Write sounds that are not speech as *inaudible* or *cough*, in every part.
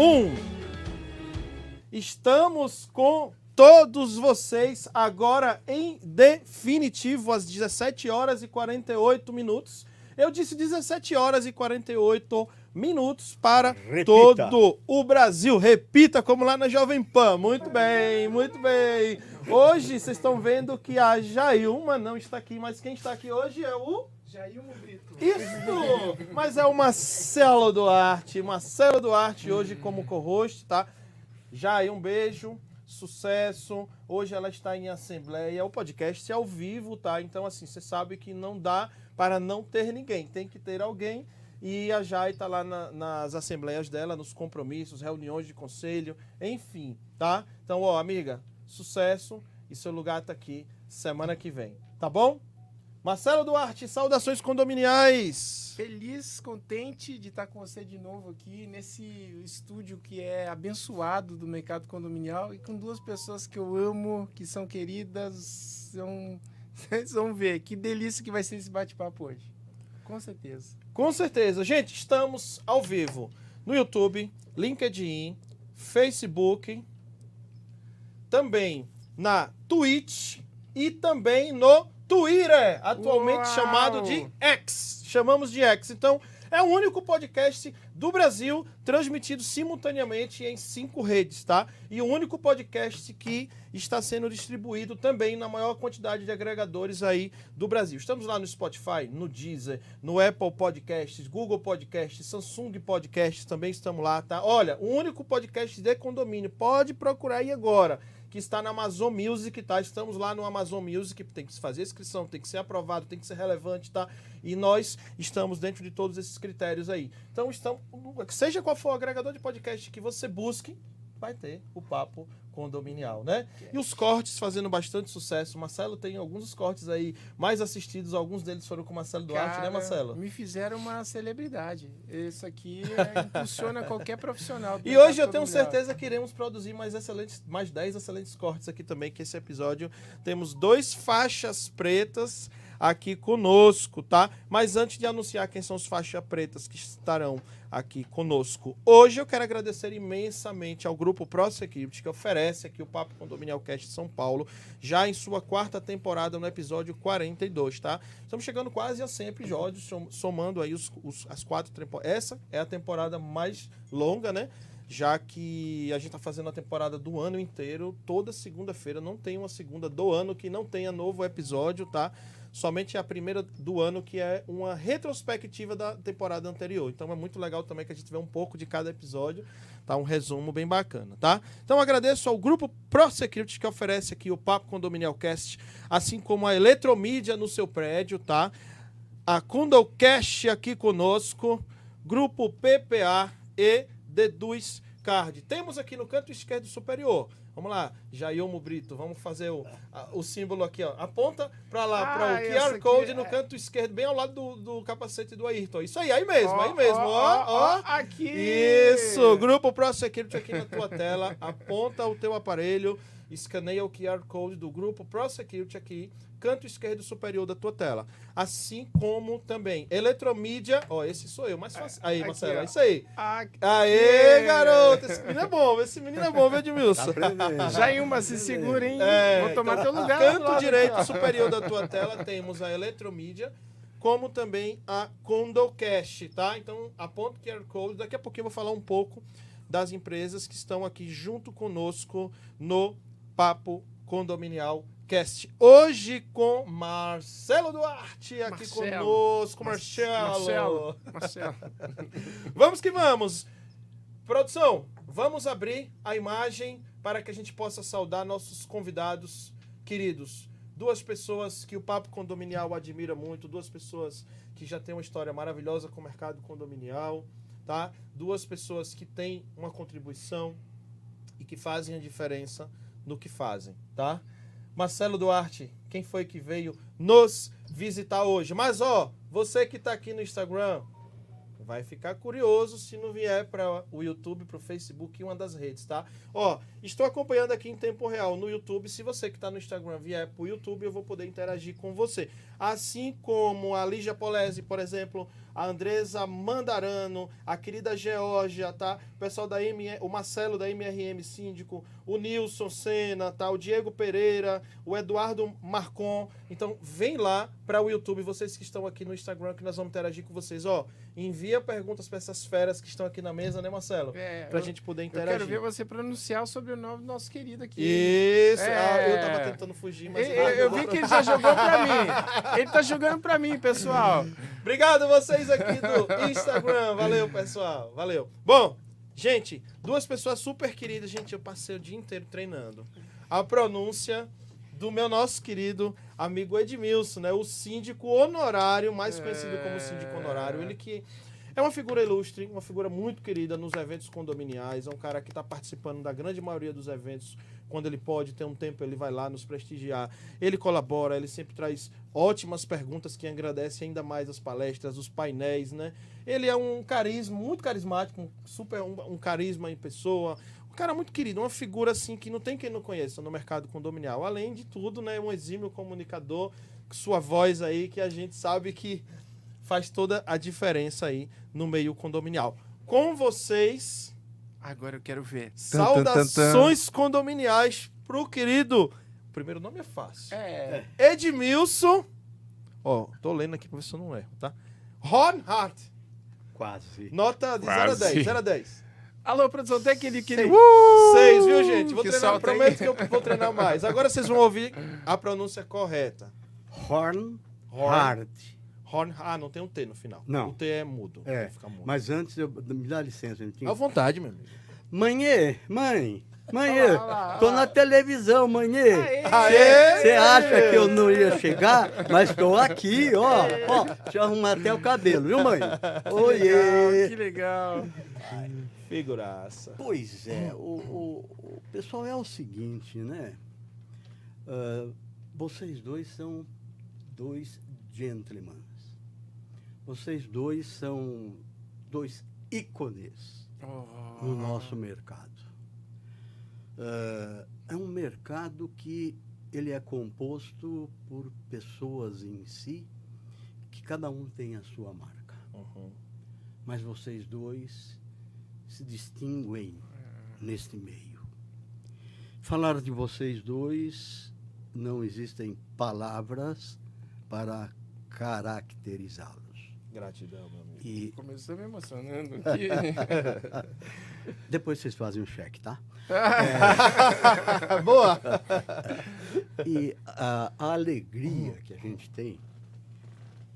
Um. Estamos com todos vocês agora em definitivo às 17 horas e 48 minutos. Eu disse 17 horas e 48 minutos para Repita. todo o Brasil. Repita como lá na Jovem Pan. Muito bem, muito bem. Hoje vocês estão vendo que a Jailma não está aqui, mas quem está aqui hoje é o Brito. isso! Mas é o Marcelo Duarte. Marcelo Duarte hoje como co-host, tá? Aí um beijo, sucesso. Hoje ela está em assembleia. O podcast é ao vivo, tá? Então, assim, você sabe que não dá para não ter ninguém. Tem que ter alguém. E a Jai tá lá na- nas assembleias dela, nos compromissos, reuniões de conselho, enfim, tá? Então, ó, amiga, sucesso. E seu lugar tá aqui semana que vem, tá bom? Marcelo Duarte, saudações condominiais. Feliz, contente de estar com você de novo aqui nesse estúdio que é abençoado do mercado condominial e com duas pessoas que eu amo, que são queridas. São... *laughs* Vocês vão ver que delícia que vai ser esse bate-papo hoje. Com certeza. Com certeza. Gente, estamos ao vivo no YouTube, LinkedIn, Facebook, também na Twitch e também no Twitter, atualmente Uau! chamado de X. Chamamos de X. Então, é o único podcast do Brasil transmitido simultaneamente em cinco redes, tá? E o único podcast que está sendo distribuído também na maior quantidade de agregadores aí do Brasil. Estamos lá no Spotify, no Deezer, no Apple Podcasts, Google Podcasts, Samsung Podcasts, também estamos lá, tá? Olha, o único podcast de condomínio, pode procurar aí agora, que está na Amazon Music, tá? Estamos lá no Amazon Music, tem que se fazer inscrição, tem que ser aprovado, tem que ser relevante, tá? E nós estamos dentro de todos esses critérios aí. Então, estamos, seja qual for o agregador de podcast que você busque, vai ter o papo condominial, né? E os cortes fazendo bastante sucesso. O Marcelo tem alguns dos cortes aí mais assistidos, alguns deles foram com o Marcelo Duarte, né, Cara, Marcelo? Me fizeram uma celebridade. Isso aqui é, *laughs* impulsiona qualquer profissional. E hoje eu tenho certeza que iremos produzir mais excelentes, mais 10 excelentes cortes aqui também, que esse episódio temos dois faixas pretas aqui conosco, tá? Mas antes de anunciar quem são os faixas pretas que estarão aqui conosco, hoje eu quero agradecer imensamente ao grupo ProSecurity que oferece aqui o Papo Condominial Cast São Paulo, já em sua quarta temporada no episódio 42, tá? Estamos chegando quase a 100 episódios, som- somando aí os, os- as quatro temporadas. Essa é a temporada mais longa, né? já que a gente está fazendo a temporada do ano inteiro, toda segunda-feira, não tem uma segunda do ano que não tenha novo episódio, tá? Somente a primeira do ano, que é uma retrospectiva da temporada anterior. Então é muito legal também que a gente vê um pouco de cada episódio, tá? Um resumo bem bacana, tá? Então agradeço ao grupo ProSecurity que oferece aqui o Papo Condominial Cast, assim como a Eletromídia no seu prédio, tá? A Condocast aqui conosco, grupo PPA e Deduz Card. Temos aqui no canto esquerdo superior. Vamos lá, Jailmo Brito, vamos fazer o, a- o símbolo aqui, ó. Aponta para lá, Ah, para o QR Code é- no canto esquerdo, bem ao lado do, do capacete do Ayrton. Isso aí, aí mesmo, Ó, aí mesmo, ó, ó. Aqui. Isso, grupo Pro Security aqui na tua tela. Aponta o teu aparelho, escaneia o QR Code do grupo Pro Security aqui, canto esquerdo superior da tua tela. Assim como também Eletromídia, ó, esse sou eu, mais fácil. Aí, Aqui, Marcelo, ó. é isso aí. Aqui. Aê, garoto, esse menino é bom, esse menino é bom, viu, Edmilson? Tá aprendendo. Jailma, se segura, hein? É, Vou tomar então, teu lugar. Canto direito superior da tua tela temos a Eletromídia, como também a Condocast, tá? Então aponta o QR Code. Daqui a pouquinho eu vou falar um pouco das empresas que estão aqui junto conosco no Papo Condominial Cast. Hoje com Marcelo Duarte aqui Marcelo. conosco, Marcelo. Marcelo. Marcelo. *laughs* Vamos que vamos. Produção, vamos abrir a imagem para que a gente possa saudar nossos convidados queridos. Duas pessoas que o Papo Condominial admira muito, duas pessoas que já têm uma história maravilhosa com o mercado condominial, tá? Duas pessoas que têm uma contribuição e que fazem a diferença no que fazem, tá? Marcelo Duarte, quem foi que veio nos visitar hoje? Mas ó, você que está aqui no Instagram, vai ficar curioso se não vier para o YouTube, para o Facebook e uma das redes, tá? Ó, estou acompanhando aqui em tempo real no YouTube. Se você que está no Instagram vier para o YouTube, eu vou poder interagir com você. Assim como a Lígia Polese, por exemplo, a Andresa Mandarano, a querida Geórgia, tá? O pessoal da M, o Marcelo da MRM Síndico, o Nilson Sena, tá? O Diego Pereira, o Eduardo Marcon. Então, vem lá para o YouTube, vocês que estão aqui no Instagram, que nós vamos interagir com vocês. Ó, envia perguntas para essas feras que estão aqui na mesa, né, Marcelo? É, Pra eu- gente poder Eu interagir. quero ver você pronunciar o sobrenome do nosso querido aqui. Isso, É. ah, eu tava tentando fugir, mas Eu, eu- eu vi que ele já jogou pra mim. *laughs* Ele tá jogando pra mim, pessoal. Obrigado vocês aqui do Instagram. Valeu, pessoal. Valeu. Bom, gente, duas pessoas super queridas. Gente, eu passei o dia inteiro treinando. A pronúncia do meu nosso querido amigo Edmilson, né? O síndico honorário, mais conhecido como síndico honorário. Ele que é uma figura ilustre, uma figura muito querida nos eventos condominiais. É um cara que está participando da grande maioria dos eventos. Quando ele pode ter um tempo, ele vai lá nos prestigiar. Ele colabora, ele sempre traz ótimas perguntas que agradecem ainda mais as palestras, os painéis, né? Ele é um carisma, muito carismático, um super um, um carisma em pessoa. Um cara muito querido, uma figura assim que não tem quem não conheça no mercado condominial. Além de tudo, né, um exímio comunicador, sua voz aí que a gente sabe que faz toda a diferença aí no meio condominial. Com vocês, Agora eu quero ver. saudações condominiais pro querido. O primeiro nome é fácil. É. Edmilson. Ó, tô lendo aqui pra ver se eu não erro, tá? Hornhart. Quase. Nota de 0 a Quase. 10. 0 a 10. Alô, produção, tem aquele. aquele... Seis. Uh! Seis, viu, gente? Vou que treinar, prometo que eu vou treinar mais. Agora vocês vão ouvir a pronúncia correta. Horn, Horn. Hard. Horn. Ah, não tem um T no final. Não. O T é mudo. É, mudo. Mas antes, eu, me dá licença. Um À vontade, meu amigo. Mãe, mãe, lá, olha lá, tô na televisão. Aê! Aê! Você acha que eu não ia chegar? Mas estou aqui, ó. Ó, deixa eu arrumar até o cabelo, viu, mãe? Oiê! que legal. Figuraça. Pois é, o, o- o pessoal é o seguinte, né? Ah, vocês dois são dois gentlemen. Vocês dois são dois ícones Oh. no nosso mercado. Ah, é um mercado que ele é composto por pessoas em si, que cada um tem a sua marca. Uhum. Mas vocês dois se distinguem neste meio. Falar de vocês dois, não existem palavras para caracterizá-los. Gratidão, meu amigo. E Começou me emocionando *laughs* aqui. depois vocês fazem um cheque, tá? *laughs* Boa! E a, a alegria que a gente tem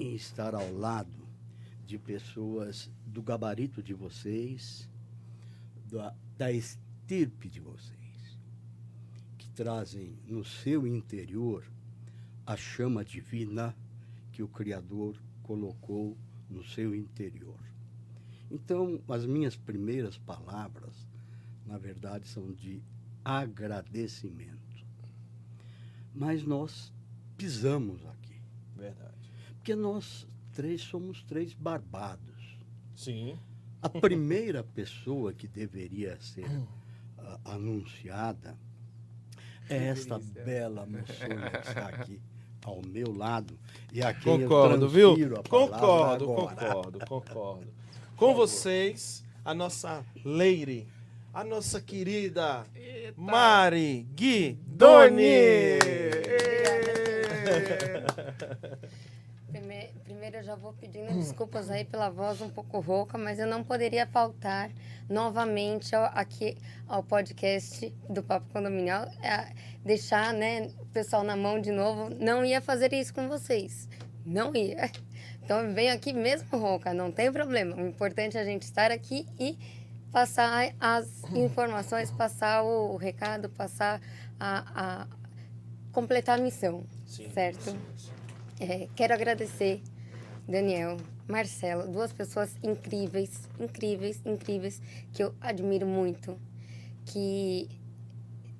em estar ao lado de pessoas do gabarito de vocês, da, da estirpe de vocês, que trazem no seu interior a chama divina que o Criador colocou no seu interior. Então, as minhas primeiras palavras, na verdade, são de agradecimento. Mas nós pisamos aqui, Verdade. porque nós três somos três barbados. Sim. A primeira pessoa que deveria ser ah, anunciada é esta delícia. bela moçona que está aqui ao meu lado e a quem Concordo, eu viu? a Concordo, agora. concordo, *laughs* concordo. Com vocês, a nossa Leire, a nossa querida Eita. Mari Gui Doni! *laughs* Primeiro eu já vou pedindo desculpas aí pela voz um pouco rouca, mas eu não poderia faltar novamente ao, aqui ao podcast do Papo Condominial, é, deixar né, o pessoal na mão de novo. Não ia fazer isso com vocês. Não ia. Então eu venho aqui mesmo rouca, não tem problema. O importante é a gente estar aqui e passar as informações, passar o recado, passar a, a completar a missão, Sim, certo? sim, sim. É, quero agradecer Daniel, Marcelo, duas pessoas incríveis, incríveis, incríveis, que eu admiro muito, que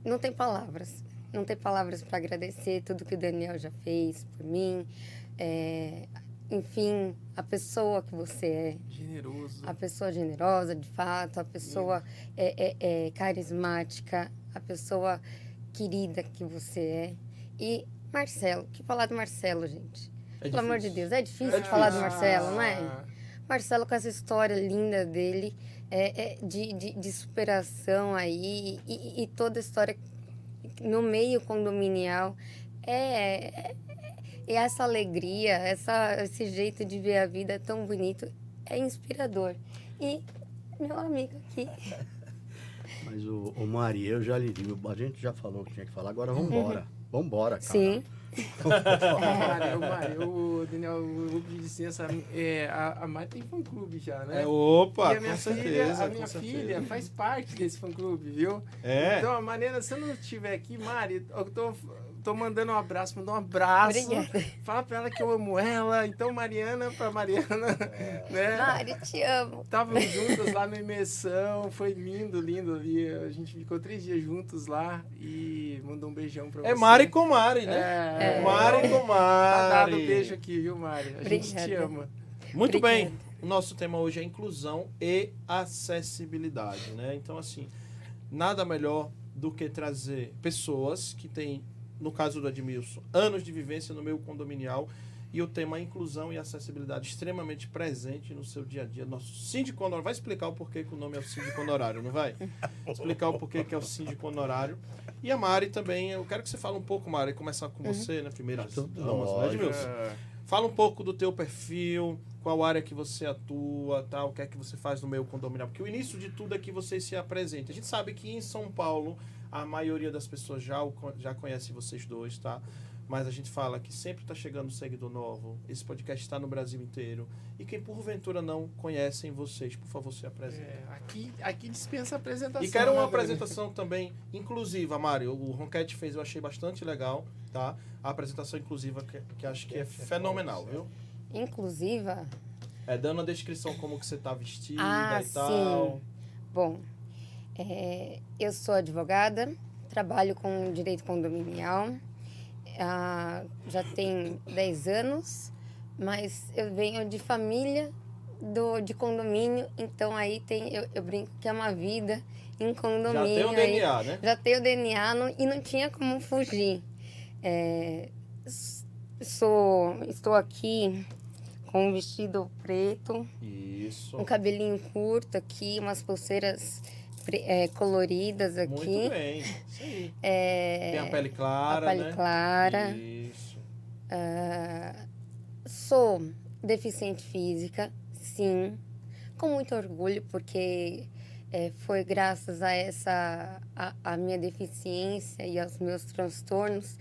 não tem palavras, não tem palavras para agradecer tudo que o Daniel já fez por mim, é, enfim, a pessoa que você é, Generoso. a pessoa generosa, de fato, a pessoa é, é- é carismática, a pessoa querida que você é. E Marcelo, que falar do Marcelo, gente? É Pelo amor de difícil. Deus, é difícil É de falar do difícil. Marcelo, não é? Ah, Marcelo com essa história linda dele, é, é, de, de, de superação aí, e, e toda a história no meio condominial. É, é, é essa alegria, essa, esse jeito de ver a vida tão bonito, é inspirador. E meu amigo aqui. *laughs* Mas o, o Mari, eu já lhe digo, a gente já falou que tinha que falar, agora vamos embora. Vamos embora, cara. Sim. Mário, Mário, o Daniel, eu pedi licença, é, a, a Mari tem fã-clube já, né? É, opa, e a minha com filha, certeza. a minha filha certeza. faz parte desse fã-clube, viu? É. Então, a Mariana, se eu não estiver aqui, Mari, eu tô, tô mandando um abraço, mandar um abraço. Obrigada. Fala pra ela que eu amo ela. Então, Mariana pra Mariana, né? Mari, te amo. Estávamos juntos lá na imersão, foi lindo, lindo ali. A gente ficou três dias juntos lá e mandou um beijão pra você. É Mari com Mari, né? É, Mari com Tá dado Mari. um beijo aqui, viu, Mari? A gente te Obrigada. ama. Muito Obrigada. bem. O nosso tema hoje é inclusão e acessibilidade, né? Então, assim, nada melhor do que trazer pessoas que têm, no caso do Edmilson, anos de vivência no meio condominial e o tema inclusão e acessibilidade extremamente presente no seu dia a dia. Nosso síndico honorário. Vai explicar o porquê que o nome é o síndico honorário, não vai? *laughs* Explicar o porquê que é o síndico honorário. E a Mari também. Eu quero que você fale um pouco, Mari, começar com você, né? Primeira Tudo damas, né. Edmilson? Fala um pouco do teu perfil, qual área que você atua, tal, o que é que você faz no meio condominial. Porque o início de tudo é que você se apresente. A gente sabe que em São Paulo a maioria das pessoas já, o já conhece vocês dois, tá? Mas a gente fala que sempre está chegando seguidor novo. Esse podcast está no Brasil inteiro. E quem porventura não conhecem vocês, por favor, se apresente. É, aqui, aqui dispensa apresentação. E quero uma né, apresentação também inclusiva, Mário. O Ronquete fez, eu achei bastante legal, tá? A apresentação inclusiva que, que acho que é fenomenal, viu? Inclusiva, É dando a descrição como que você tá vestida Ah, e tal. Bom, é, eu sou advogada, trabalho com direito condominial, ah, já tem 10 anos, mas eu venho de família do, de condomínio, então aí tem, eu, eu brinco que é uma vida em Já condomínio. tem o aí- DNA, né? já tenho DNA não- e não tinha como fugir. É, sou, estou aqui com um vestido preto, Isso. um cabelinho curto aqui, umas pulseiras é, coloridas aqui. Muito bem. Isso aí. *laughs* É, Tem a pele clara, a pele né? clara. Isso. Ah, sou deficiente física, sim, com muito orgulho, porque é, foi graças a essa a, a minha deficiência e aos meus transtornos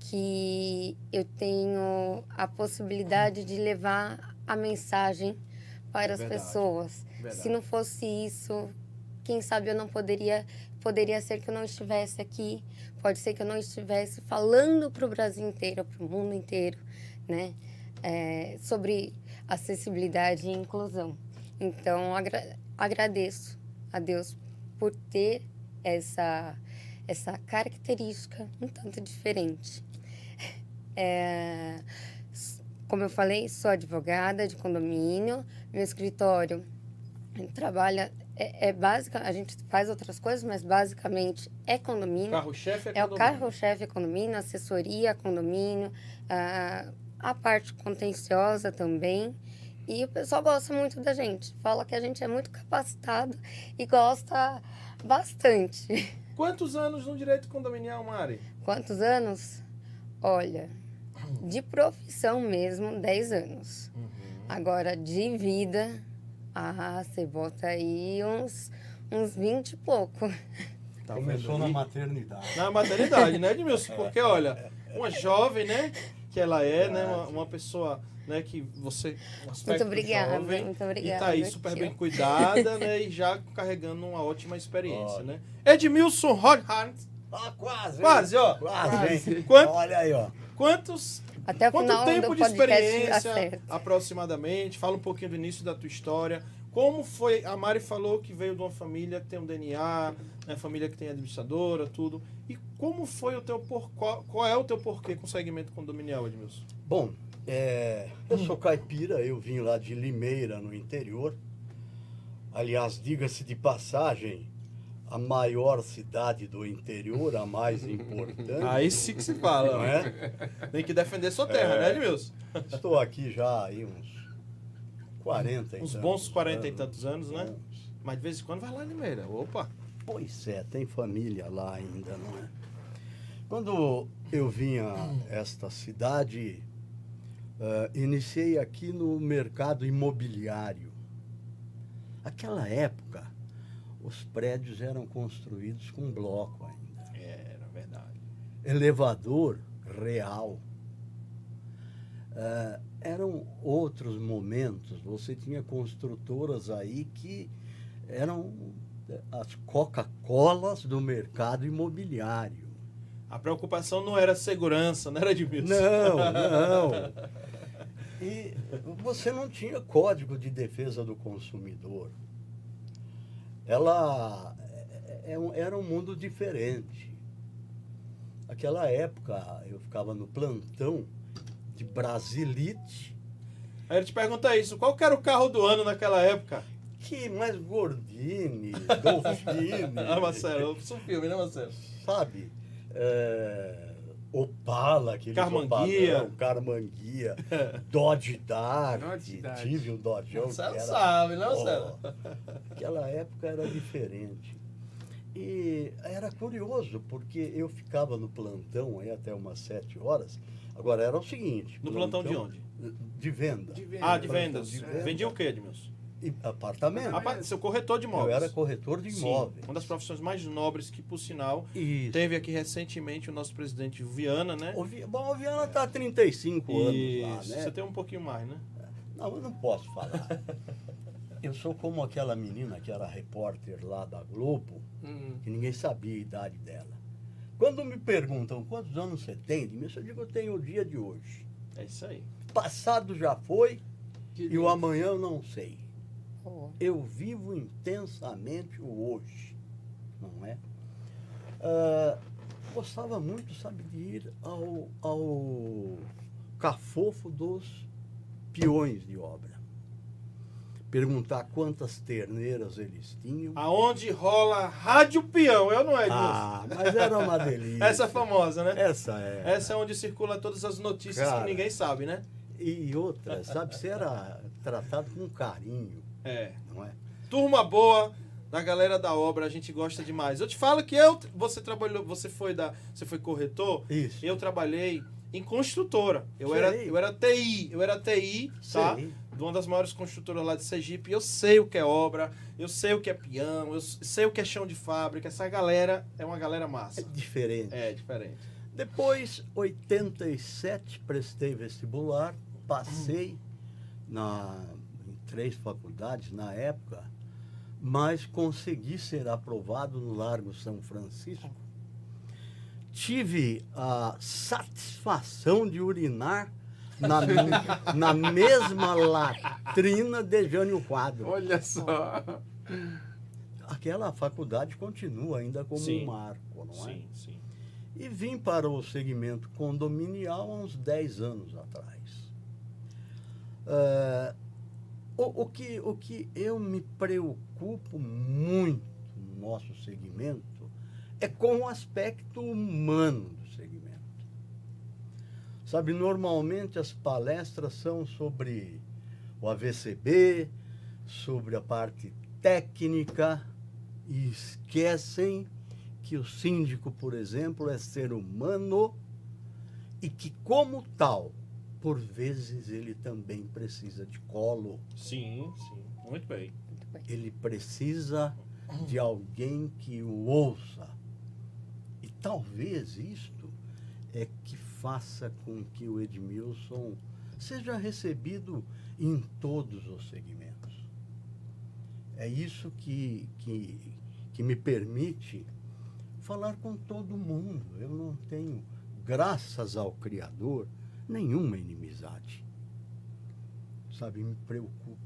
que eu tenho a possibilidade de levar a mensagem para as Verdade. pessoas. Verdade. Se não fosse isso, quem sabe eu não poderia poderia ser que eu não estivesse aqui, pode ser que eu não estivesse falando para o Brasil inteiro, para o mundo inteiro, né, é, sobre acessibilidade e inclusão. Então agra agradeço a Deus por ter essa essa característica um tanto diferente. É, como eu falei, sou advogada de condomínio, meu escritório trabalha é, é básica, a gente faz outras coisas, mas basicamente é O condomínio. carro-chefe é, É o condomínio. carro-chefe condomínio, assessoria condomínio, a, a parte contenciosa também. E o pessoal gosta muito da gente. Fala que a gente é muito capacitado e gosta bastante. *laughs* Quantos anos no direito condominial, Mari? Quantos anos? Olha, de profissão mesmo, 10 anos. Agora, de vida, ah, você bota aí uns, uns 20 e pouco. *laughs* Tá Começou na maternidade. Na maternidade, né, Edmilson? Porque, olha, uma jovem, né, que ela é, né, uma, uma pessoa, né, que você... Um Muito obrigada, jovem, muito E obrigada. tá aí super ó. bem cuidada, né, e já carregando uma ótima experiência, Olha. né. Edmilson Rodhart, Ah, quase. quase, ó. Quase, hein? Quanto- Olha aí, ó. Quantos, Até o quanto final tempo do de experiência, aproximadamente? Fala um pouquinho do início da tua história. Como foi, a Mari falou que veio de uma família que tem um DNA, né, família que tem administradora, tudo. E como foi o teu por, qual, qual é o teu porquê com o segmento condominial, Edmilson? Bom, é, eu sou caipira, eu vim lá de Limeira, no interior. Aliás, diga-se de passagem, a maior cidade do interior, a mais importante. *laughs* Aí sim que se fala, não né? é? Tem que defender sua terra, É. né, Edmilson? Estou aqui já aí uns 40 e Uns tantos bons 40 e anos. tantos anos, né? Bons. Mas de vez em quando vai lá em Limeira. Opa! Pois é, tem família lá ainda, não é? Quando eu vim a esta cidade, eh, iniciei aqui no mercado imobiliário. Aquela época, os prédios eram construídos com bloco ainda. Era verdade. elevador real. Ah, eram outros momentos. Você tinha construtoras aí que eram eh, as Coca-Colas do mercado imobiliário. A preocupação não era segurança, não era de Não, não. *laughs* E você não tinha código de defesa do consumidor. Ela é- é um- era um mundo diferente. Aquela época eu ficava no plantão de Brasilite, Aí ele te pergunta isso, qual que era o carro do ano naquela época? que mais Gordini, Dolfini, *laughs* Ah, Marcelo, é um filme, né, Marcelo? sabe? É, Opala, aquele Carmanguia. Carmanguia, *laughs* Dodge Dart, Dodge Dart. tive um Dodge Marcelo sabe, né, Ó, Marcelo? *laughs* Aquela época era diferente. E era curioso, porque eu ficava no plantão aí até umas sete horas. Agora era o seguinte. No plantão de onde? De venda. De venda. Ah, de Plantão vendas. de venda. Vendia o quê, Edmilson? Apartamento. Rapaz, seu corretor de eu imóveis. era corretor de Sim, imóveis. uma das profissões mais nobres que, por sinal, Isso. teve aqui recentemente o nosso presidente Viana, né? O Vi- Bom, o Viana está há 35 anos lá, Isso, né? Você tem um pouquinho mais, né? Não, eu não posso falar. *laughs* eu sou como aquela menina que era repórter lá da Globo, Hum. que ninguém sabia a idade dela. Quando me perguntam quantos anos você tem, eu digo eu tenho o dia de hoje. É isso aí. Passado já foi Que e lindo. o amanhã eu não sei. Eu vivo intensamente o hoje, não é? Ah, gostava muito, sabe, de ir ao, ao cafofo dos peões de obra. Perguntar quantas terneiras eles tinham. Aonde rola Rádio Peão, eu não é, Edmilson? Ah, mas era uma *laughs* delícia. Essa é famosa, né? Essa é. Essa é onde circula todas as notícias Cara. que ninguém sabe, né? E outra, sabe, você era tratado com carinho, É. não é? Turma boa da galera da obra, a gente gosta demais. Eu te falo que eu, você trabalhou, você foi da, você foi corretor, Isso. eu trabalhei em construtora. Eu Sei. era, eu era TI, eu era TI, tá? Sei. De uma das maiores construtoras lá de Sergipe. Eu sei o que é obra, eu sei o que é peão, eu sei o que é chão de fábrica. Essa galera é uma galera É massa. diferente. É diferente. Depois, 87, prestei vestibular, passei na, em três faculdades na época, mas consegui ser aprovado no Largo São Francisco. Tive a satisfação de urinar na, *laughs* na mesma latrina de Jânio Quadro. Olha só. Aquela faculdade continua ainda como Sim. um marco, não é? Sim, sim. E vim para o segmento condominial há uns 10 anos atrás. Ah, o, o que, o que eu me preocupo muito no nosso segmento é com o aspecto humano do segmento. Sabe, normalmente as palestras são sobre o AVCB, sobre a parte técnica, e esquecem que o síndico, por exemplo, é ser humano e que, como tal, por vezes ele também precisa de colo, Sim, sim. Muito bem. Ele precisa de alguém que o ouça. E talvez isto é que faça com que o Edmilson seja recebido em todos os segmentos. É isso que, que, que me permite falar com todo mundo. Eu não tenho, graças ao Criador, nenhuma inimizade. Sabe, me preocupo.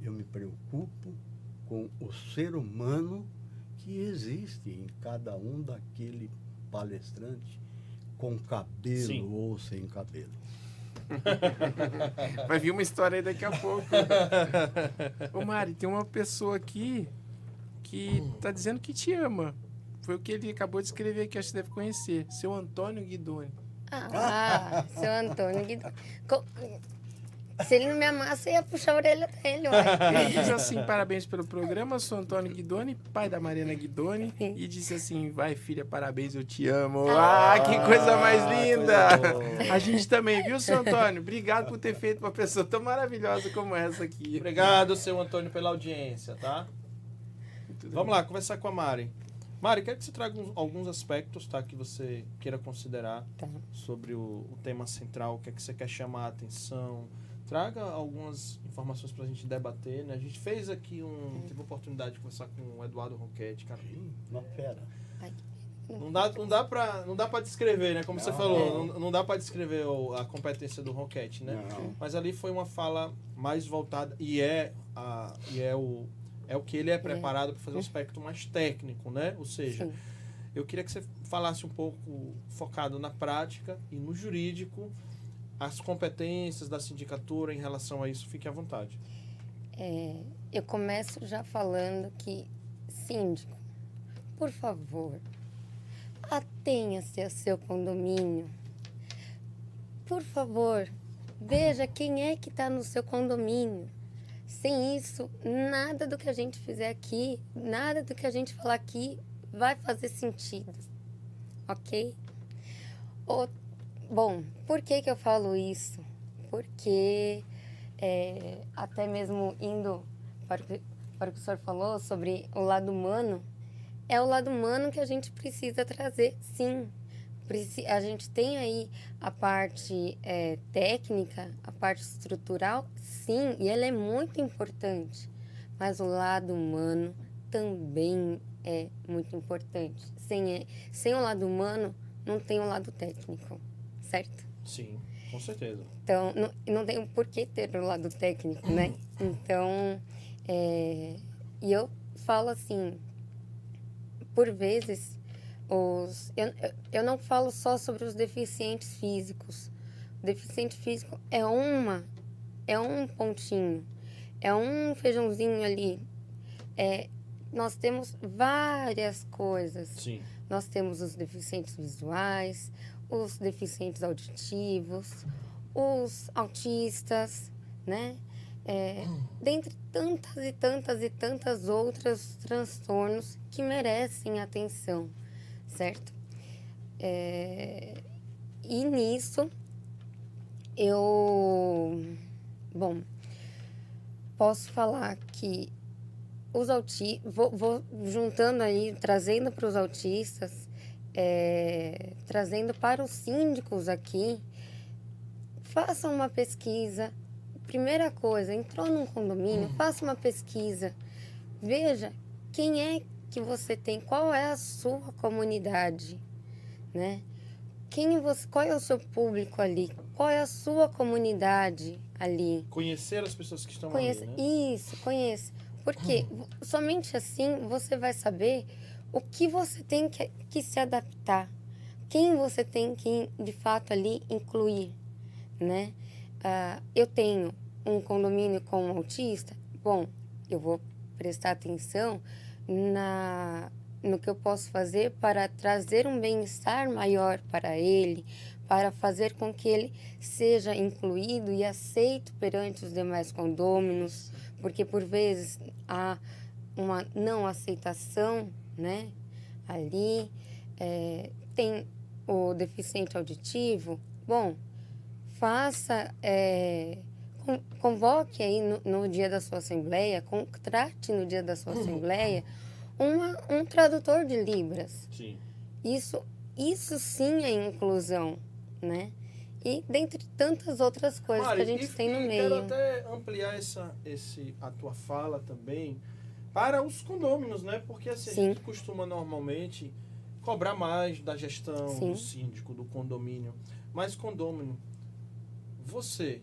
Eu me preocupo com o ser humano que existe em cada um daquele palestrante com cabelo Sim. ou sem cabelo. *laughs* Vai vir uma história aí daqui a pouco. Ô Mari, tem uma pessoa aqui que tá dizendo que te ama. Foi o que ele acabou de escrever aqui, acho que você deve conhecer. Seu Antônio Guidoni. Ah, seu Antônio. Co- Se ele não me amasse, eu ia puxar a orelha dele. Ele diz assim, parabéns pelo programa, sou Antônio Guidoni, pai da Mariana Guidoni, Sim. e disse assim, vai filha, parabéns, eu te amo. Ah, que coisa mais linda! coisa. A gente também, viu, seu Antônio? Obrigado por ter feito uma pessoa tão maravilhosa como essa aqui. Obrigado, seu Antônio, pela audiência, tá? Tudo Vamos lá, conversar com a Mari. Mari, quero que você traga uns- alguns aspectos, tá? Que você queira considerar Tá. sobre o, o tema central, o que é que você quer chamar a atenção. Traga algumas informações pra gente debater, né? A gente fez aqui um... Teve a oportunidade de conversar com o Eduardo Roquete, cara. Uma fera. Não dá, não dá, pra, não dá pra descrever, né? Como você Não, falou, não, não dá pra descrever o- a competência do Roquete, né? Não. Mas ali foi uma fala mais voltada e é a e é o é o que ele é preparado para fazer um aspecto mais técnico, né? Ou seja, Sim. eu queria que você falasse um pouco focado na prática e no jurídico as competências da sindicatura em relação a isso. Fique à vontade. É, eu começo já falando que, síndico, por favor, atenha-se a seu condomínio. Por favor, veja quem é que está no seu condomínio. Sem isso, nada do que a gente fizer aqui, nada do que a gente falar aqui vai fazer sentido. Ok? O- bom, por que, que eu falo isso? Porque é, até mesmo indo para o, que, para o que o senhor falou sobre o lado humano, é o lado humano que a gente precisa trazer, sim. A gente tem aí a parte é, técnica, a parte estrutural, sim, e ela é muito importante. Mas o lado humano também é muito importante. Sem, sem o lado humano, não tem o lado técnico, certo? Sim, com certeza. Então, não, não tem por que ter o lado técnico, né? *clears throat* Então, é, e eu falo assim, por vezes, os, eu, eu- não falo só sobre os deficientes físicos. O deficiente físico é uma, é um pontinho, é um feijãozinho ali. É, nós temos várias coisas. Sim. Nós temos os deficientes visuais, os deficientes auditivos, os autistas, né? É, dentre tantas e tantas e tantas outros transtornos que merecem atenção, certo? É, e nisso eu, bom, posso falar que os autistas, vou, vou juntando aí, trazendo para os autistas, é, trazendo para os síndicos aqui, façam uma pesquisa. Primeira coisa, entrou num condomínio, faça uma pesquisa. Veja quem é que você tem, qual é a sua comunidade, né? Quem você, qual é o seu público ali? Qual é a sua comunidade ali? Conhecer as pessoas que estão Conheça, ali, né? isso, conheça. Porque *clears throat* somente assim você vai saber o que você tem que, que se adaptar, quem você tem que, de fato, ali incluir, né? Ah, eu tenho um condomínio com um autista, bom, eu vou prestar atenção na, no que eu posso fazer para trazer um bem-estar maior para ele, para fazer com que ele seja incluído e aceito perante os demais condôminos, porque por vezes há uma não aceitação, né? Ali é, tem o deficiente auditivo, bom, faça, é, convoque aí no, no dia da sua assembleia, contrate no dia da sua assembleia uma, um tradutor de libras. Sim. Isso, isso sim é inclusão, né? E dentre tantas outras coisas Mari, que a gente e- tem no e meio. Quero até ampliar essa, esse, a tua fala também para os condôminos, né? Porque assim, a gente costuma normalmente cobrar mais da gestão, Sim. do síndico, do condomínio. Mas condômino, você,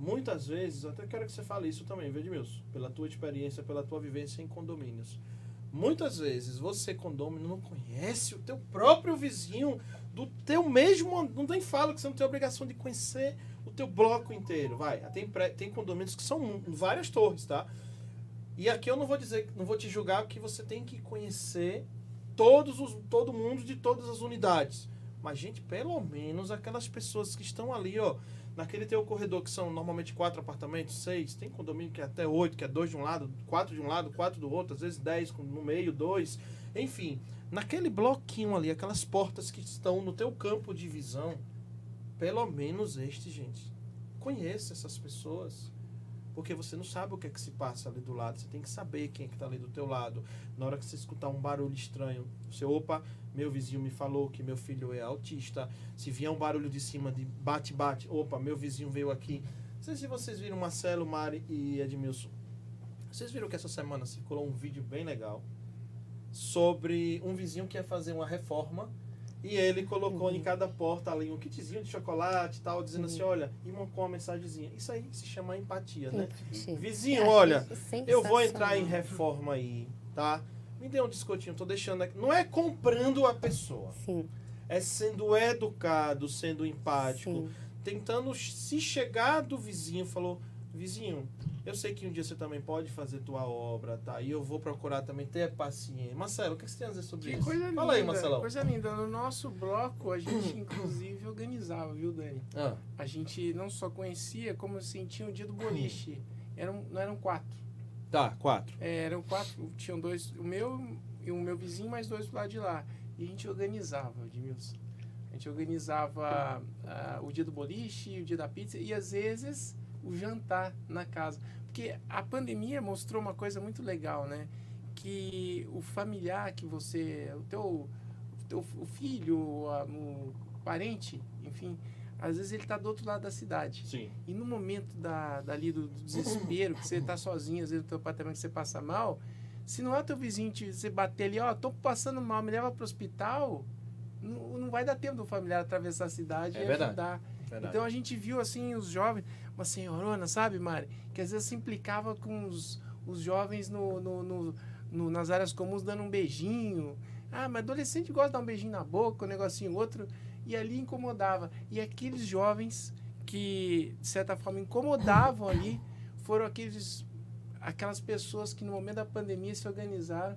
muitas vezes, até quero que você fale isso também, viu, Edmilson? Pela tua experiência, pela tua vivência em condomínios. Muitas vezes você, condômino, não conhece o teu próprio vizinho do teu mesmo. Não tem fala que você não tem obrigação de conhecer o teu bloco inteiro. Vai, tem, pré- tem condomínios que são várias torres, tá? E aqui eu não vou dizer, não vou te julgar que você tem que conhecer todos os, todo mundo de todas as unidades. Mas, gente, pelo menos aquelas pessoas que estão ali, ó, naquele teu corredor, que são normalmente quatro apartamentos, seis, tem condomínio que é até oito, que é dois de um lado, quatro de um lado, quatro do outro, às vezes dez no meio, dois. Enfim, naquele bloquinho ali, aquelas portas que estão no teu campo de visão, pelo menos este, gente. Conheça essas pessoas. Porque você não sabe o que é que se passa ali do lado. Você tem que saber quem é que tá ali do teu lado. Na hora que você escutar um barulho estranho, você, opa, meu vizinho me falou que meu filho é autista. Se vier um barulho de cima de bate-bate, opa, meu vizinho veio aqui. Não sei se vocês viram Marcelo, Mari e Edmilson. Vocês viram que essa semana circulou um vídeo bem legal sobre um vizinho que ia fazer uma reforma e ele colocou em cada porta ali um kitzinho de chocolate e tal, dizendo assim, olha, e com uma mensagenzinha. Isso aí se chama empatia, né? Empatia. Vizinho, olha, eu vou entrar em reforma aí, tá? Me dê um descontinho, tô deixando aqui. Não é comprando a pessoa, Sim, é sendo educado, sendo empático, sim. tentando se chegar do vizinho, falou, vizinho, eu sei que um dia você também pode fazer tua obra, tá? E eu vou procurar também ter paciência. Marcelo, o que você tem a dizer sobre Que isso? coisa linda. Fala aí, Marcelão. Coisa linda. No nosso bloco, a gente inclusive organizava, viu, Dani? Ah, A gente não só conhecia, como sentia o dia do boliche. Eram, não eram quatro. Tá, quatro. É, eram quatro. Tinham dois, o meu e o meu vizinho, mais dois do lado de lá. E a gente organizava, Edmilson. A gente organizava ah, o dia do boliche, o dia da pizza e às vezes o jantar na casa. Porque a pandemia mostrou uma coisa muito legal, né? Que o familiar que você, o teu, o teu o filho, o parente, enfim, às vezes ele está do outro lado da cidade. Sim. E no momento da, dali do, do desespero, que você está sozinho, às vezes no teu apartamento que você passa mal, se não é o teu vizinho te, você bater ali, ó, tô passando mal, me leva para o hospital, não, não vai dar tempo do familiar atravessar a cidade É e verdade. ajudar. Verdade. Então a gente viu assim os jovens, uma senhorona, sabe, Mari, que às vezes se implicava com os, os jovens no, no, no- no- nas áreas comuns dando um beijinho. Ah, mas adolescente gosta de dar um beijinho na boca, um negocinho outro, e ali incomodava. E aqueles jovens que, de certa forma, incomodavam ali, foram aqueles aquelas pessoas que no momento da pandemia se organizaram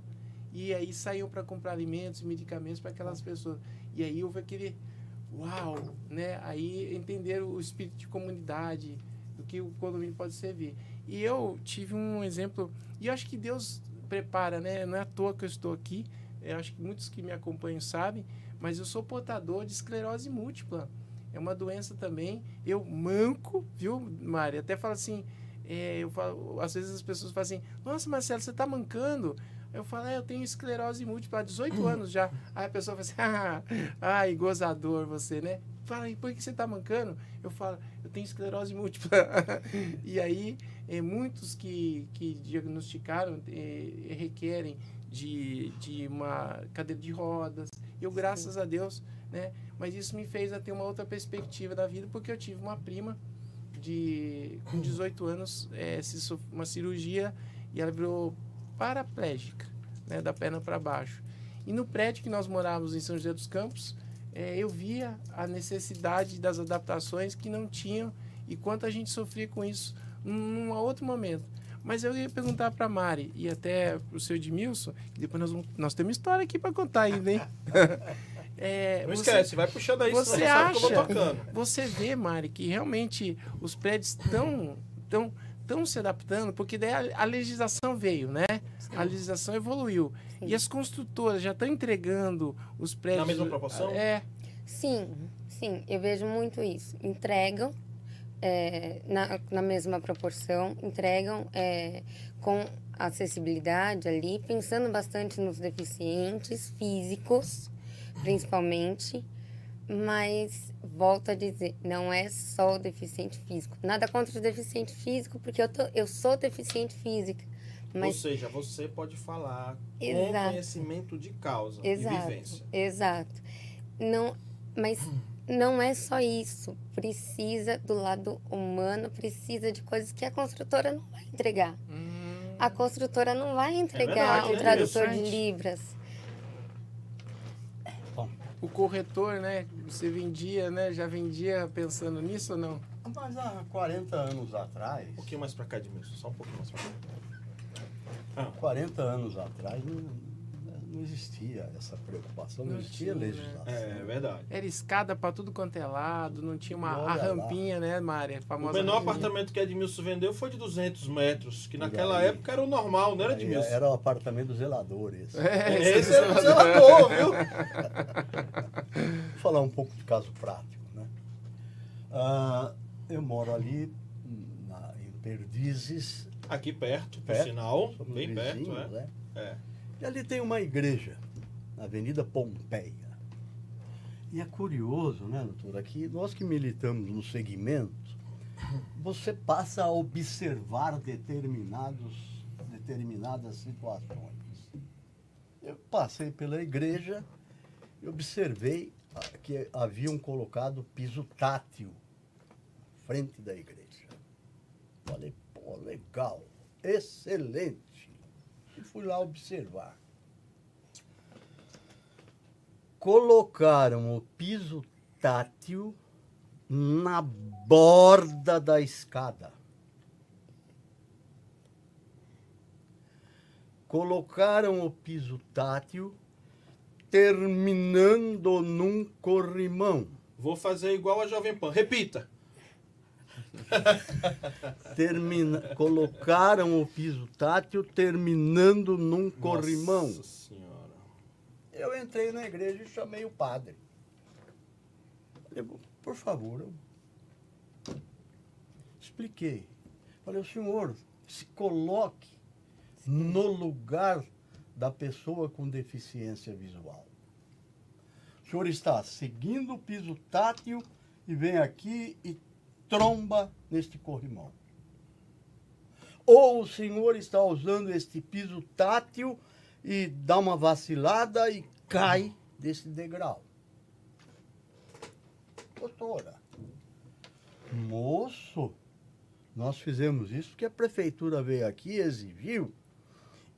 e aí saíam para comprar alimentos e medicamentos para aquelas pessoas. E aí houve aquele uau, né? Aí entenderam o espírito de comunidade, do que o condomínio pode servir. E eu tive um exemplo, e eu acho que Deus prepara, né? Não é à toa que eu estou aqui, eu acho que muitos que me acompanham sabem, mas eu sou portador de esclerose múltipla. É uma doença também. Eu manco, viu, Mari? Até falo assim, é, eu falo, às vezes as pessoas falam assim, nossa, Marcelo, você está mancando? Eu falo, é, eu tenho esclerose múltipla há 18 anos já. Aí a pessoa fala assim, *laughs* ai, gozador você, né? Fala, e por que você está mancando? Eu falo, eu tenho esclerose múltipla. *laughs* e aí, é, muitos que, que diagnosticaram é, requerem de, de uma cadeira de rodas. Eu, graças a Deus, né? Mas isso me fez a ter uma outra perspectiva da vida, porque eu tive uma prima de com 18 anos, é, uma cirurgia e ela virou paraplégica, né, da perna para baixo. E no prédio que nós morávamos em São José dos Campos, é, eu via a necessidade das adaptações que não tinham e quanto a gente sofria com isso num outro momento. Mas eu ia perguntar para Mari e até para o seu Edmilson, que depois nós, vamos, nós temos história aqui para contar ainda, hein? *laughs* É, Não você- esquece, vai puxando aí, senão você você sabe que eu vou acha- tocando. você vê, Mari, que realmente os prédios estão tão, tão se adaptando, porque daí a, a legislação veio, né? A legislação evoluiu. Sim. E as construtoras já estão entregando os prédios. mesma proporção? É. Sim, sim, eu vejo muito isso. Entregam é, na, na mesma proporção, entregam é, com acessibilidade ali, pensando bastante nos deficientes físicos, principalmente. Mas, volto a dizer, não é só o deficiente físico. Nada contra o deficiente físico, porque eu, tô, eu sou deficiente física. Ou Mas seja, você pode falar com Exato. conhecimento de causa Exato. e vivência. Exato. Não, mas não é só isso. Precisa do lado humano, precisa de coisas que a construtora não vai entregar. Hum, A construtora não vai entregar verdade, um tradutor de libras. o corretor, né? Você vendia, né? Já vendia pensando nisso ou não? Mas há 40 anos atrás, Um pouquinho mais pra cá, Edmilson, só um pouquinho mais pra cá. 40 anos atrás, não, não existia essa preocupação, não, Não existia tinha, né? legislação. É verdade. Era escada pra tudo quanto é lado, não tinha uma a Olha lá. rampinha, né, Mari? A O menor rampinha. apartamento que Edmilson vendeu foi de 200 metros, que naquela aí. época era o normal, não era, Edmilson? Era o apartamento do zelador esse. É, Esse era o zelador, viu? Vou falar um pouco de caso prático. Né? Ah, eu moro ali na- em Perdizes, Aqui perto, por Perto, sinal, bem perto, vizinhos, é. né? é. E ali tem uma igreja, na Avenida Pompeia. E é curioso, né, doutora, que nós que militamos no segmento, você passa a observar determinados, determinadas situações. Eu passei pela igreja e observei que haviam colocado piso tátil frente da igreja. Falei, pô, legal, excelente. E fui lá observar. Colocaram o piso tátil na borda da escada. Colocaram o piso tátil terminando num corrimão. Vou fazer igual a Jovem Pan. Repita. *laughs* Termina, colocaram o piso tátil terminando num corrimão. Nossa senhora. Eu entrei na igreja e chamei o padre. Falei, por favor, eu expliquei. Falei, o senhor se coloque no lugar da pessoa com deficiência visual. O senhor está seguindo o piso tátil e vem aqui e tromba neste corrimão. Ou o senhor está usando este piso tátil e dá uma vacilada e cai desse degrau. Doutora, moço, nós fizemos isso porque a prefeitura veio aqui e exigiu.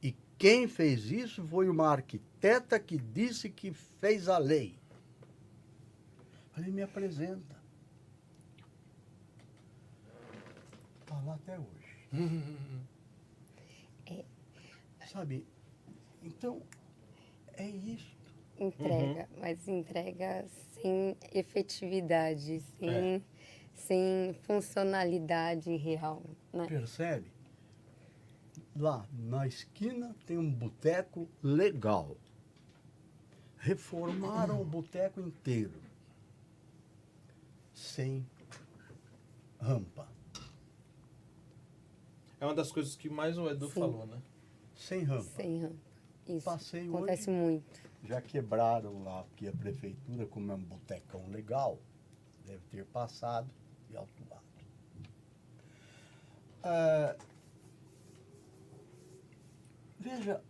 E quem fez isso foi uma arquiteta que disse que fez a lei. Falei, me apresenta. Está lá até hoje. *laughs* Sabe? Então, é isso. Entrega, mas entrega sem efetividade, sem, sem funcionalidade real, né? Percebe? Lá na esquina tem um boteco legal. Reformaram o boteco inteiro. Sem rampa. É uma das coisas que mais o Edu Sim. falou, né? Sem rampa. Sem rampa. Isso Passei acontece hoje. muito. Já quebraram lá, porque a prefeitura, como é um botecão legal, deve ter passado e autuado. Ah, veja,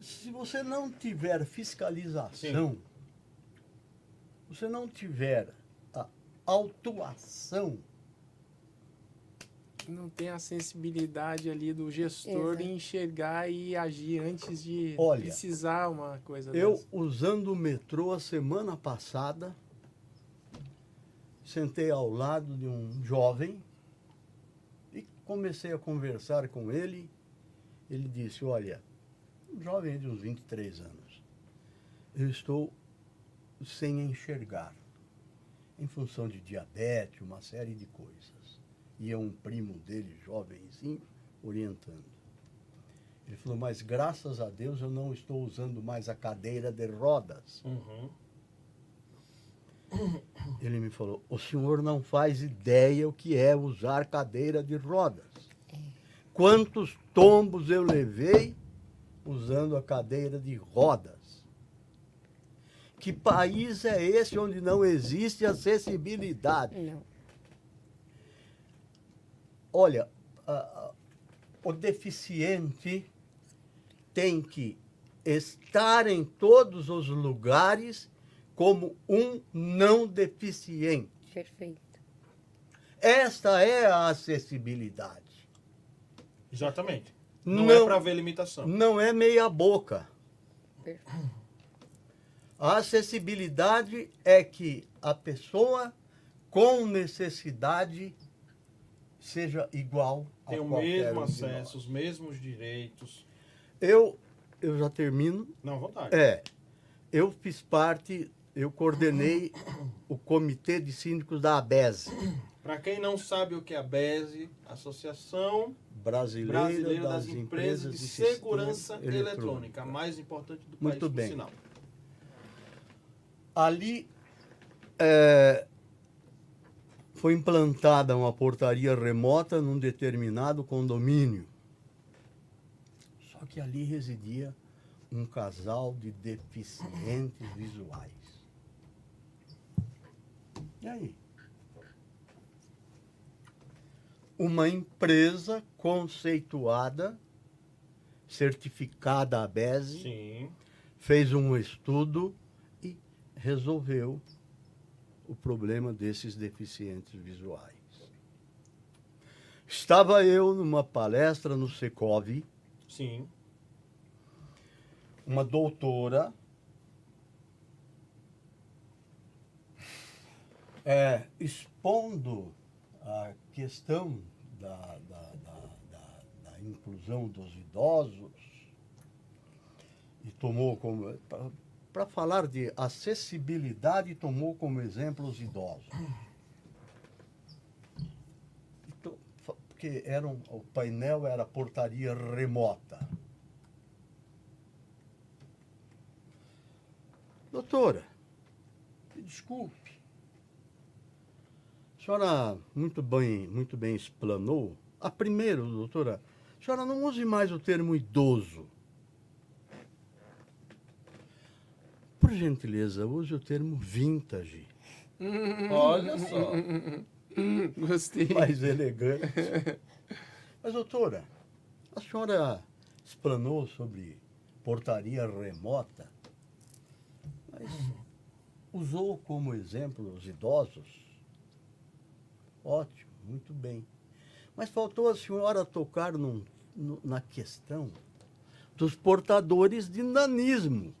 se você não tiver fiscalização, você não tiver a autuação, Não tem a sensibilidade ali do gestor Exato. em enxergar e agir antes de Olha, precisar uma coisa Eu, dessa. usando o metrô a semana passada, sentei ao lado de um jovem e comecei a conversar com ele. Ele disse: Olha, um jovem de uns 23 anos, eu estou sem enxergar, em função de diabetes, uma série de coisas. E é um primo dele, jovenzinho, orientando. Ele falou, mas graças a Deus eu não estou usando mais a cadeira de rodas. Uhum. *coughs* Ele me falou, o senhor não faz ideia o que é usar cadeira de rodas. Quantos tombos eu levei usando a cadeira de rodas? Que país é esse onde não existe acessibilidade? Não. Olha, a- o deficiente tem que estar em todos os lugares como um não deficiente. Perfeito. Esta é a acessibilidade. Exatamente. Não, Não- é pra ver limitação. Não é meia boca. Perfeito. A acessibilidade é que a pessoa com necessidade seja igual a Tem o mesmo acesso, os mesmos direitos. Eu, eu já termino. Não, vontade. É, eu fiz parte, eu coordenei *coughs* o comitê de síndicos da ABES, Para quem não sabe o que é a BESE, Associação Brasileira, Brasileira das, das Empresas de Segurança. Eletrônica, a mais importante do país, Muito por bem. sinal. Ali é, foi implantada uma portaria remota num determinado condomínio. Só que ali residia um casal de deficientes visuais. E aí? Uma empresa conceituada, certificada ABESE, Sim. fez um estudo e resolveu o problema desses deficientes visuais. Estava eu numa palestra no Secov, Sim. uma doutora é, expondo a questão da, da, da, da, da inclusão dos idosos e tomou como para falar de acessibilidade tomou como exemplo os idosos. Então, porque era um, o painel era portaria remota. Doutora me desculpe. A senhora muito bem muito bem explanou. A primeiro doutora a senhora não use mais o termo idoso Por gentileza, use o termo vintage, Olha só. Gostei. mais elegante. Mas, doutora, a senhora explanou sobre portaria remota, mas usou como exemplo os idosos. Ótimo, muito bem. Mas faltou a senhora tocar num- no- na questão dos portadores de nanismo.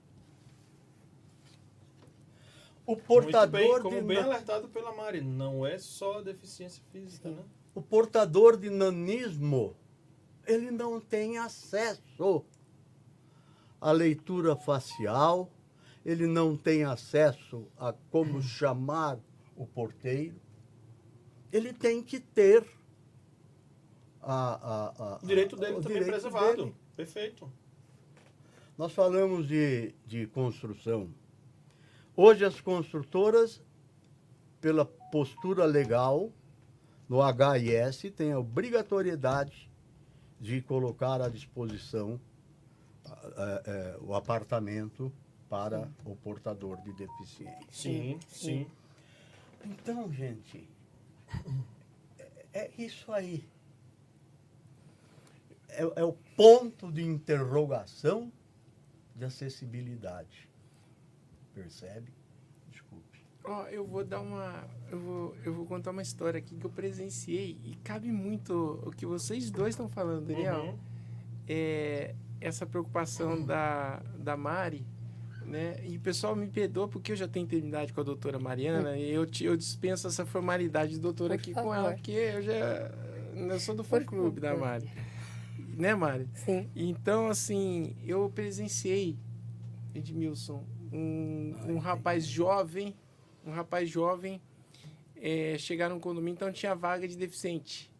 O portador Muito bem, como de bem alertado pela Mari, não é só deficiência física, né? o portador de nanismo, ele não tem acesso à leitura facial, ele não tem acesso a como chamar o porteiro. Ele tem que ter a, a- a- O direito dele o também direito preservado. dele. Perfeito. Nós falamos de, de construção. Hoje as construtoras, pela postura legal, no HIS, têm a obrigatoriedade de colocar à disposição ah, eh, o apartamento para o portador de deficiência. Sim, sim. Então, gente, é, é isso aí. É, é o ponto de interrogação de acessibilidade. Percebe? Desculpe. Ó, eu vou dar uma. Eu vou, eu vou contar uma história aqui que eu presenciei e cabe muito o que vocês dois estão falando, Daniel. Uhum. É, essa preocupação da, da Mari, né? E o pessoal me perdoa porque eu já tenho intimidade com a doutora Mariana e eu, te- eu dispenso essa formalidade de doutora Por aqui com favor. ela, porque eu já. Eu sou do fã-clube da. Mari. Né, Mari? Sim. Então, assim, eu presenciei, Edmilson, um, um rapaz jovem, um rapaz jovem, é, chegar num condomínio, então tinha vaga de deficiente.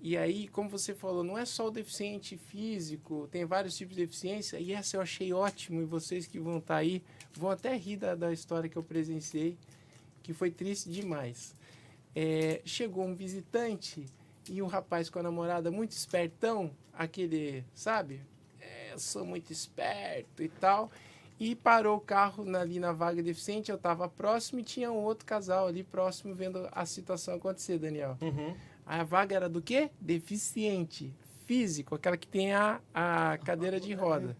E aí, como você falou, não é só o deficiente físico, tem vários tipos de deficiência, e essa eu achei ótimo, e vocês que vão estar aí vão até rir da, da história que eu presenciei, que foi triste demais. É, chegou um visitante e um rapaz com a namorada muito espertão, aquele, sabe? É, eu sou muito esperto e tal. E parou o carro na- ali na vaga deficiente, eu estava próximo e tinha um outro casal ali próximo vendo a situação acontecer, Daniel. Uhum. A vaga era do quê? Deficiente. Físico, aquela que tem a, a cadeira de roda.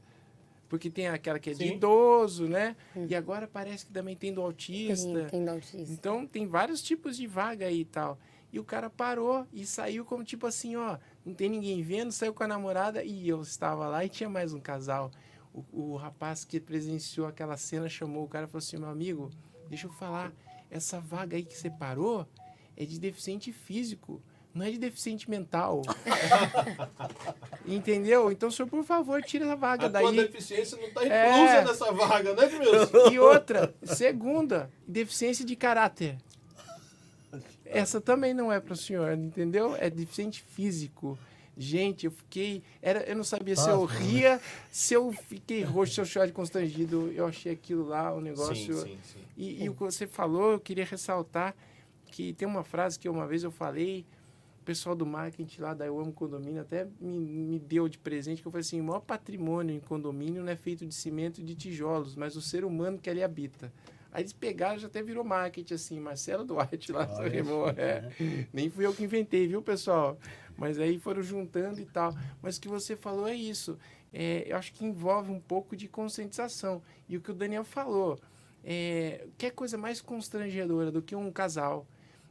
Porque tem aquela que é de Sim. idoso, né? E agora parece que também tem do autista. Tem, tem da autista. Então tem vários tipos de vaga aí e tal. E o cara parou e saiu como tipo assim, ó, não tem ninguém vendo, saiu com a namorada e eu estava lá e tinha mais um casal. O, o rapaz que presenciou aquela cena chamou o cara e falou assim, meu amigo, deixa eu falar, essa vaga aí que você parou é de deficiente físico. não é de deficiente mental. *laughs* Entendeu? Então, senhor, por favor, tira a vaga A daí. tua deficiência não está inclusa É. nessa vaga, né, Edmilson? *laughs* E outra, segunda, deficiência de caráter. *laughs* Essa também não é para o senhor, entendeu? É deficiente físico. Gente, eu fiquei. Era, eu não sabia se eu ria, se eu fiquei roxo, se eu chorei constrangido. Eu achei aquilo lá, o negócio. sim, sim. E, e o que você falou, eu queria ressaltar que tem uma frase que uma vez eu falei, o pessoal do marketing lá da Eu Amo Condomínio até me, me deu de presente, que eu falei assim, o maior patrimônio em condomínio não é feito de cimento e de tijolos, mas o ser humano que ali habita. Aí eles pegaram, já até virou marketing, assim, Marcelo Duarte lá, Olha irmão, é. né? Nem fui eu que inventei, viu, pessoal? Mas aí foram juntando e tal. Mas o que você falou é isso. É, eu acho que envolve um pouco de conscientização. E o que o Daniel falou, é, que é coisa mais constrangedora do que um casal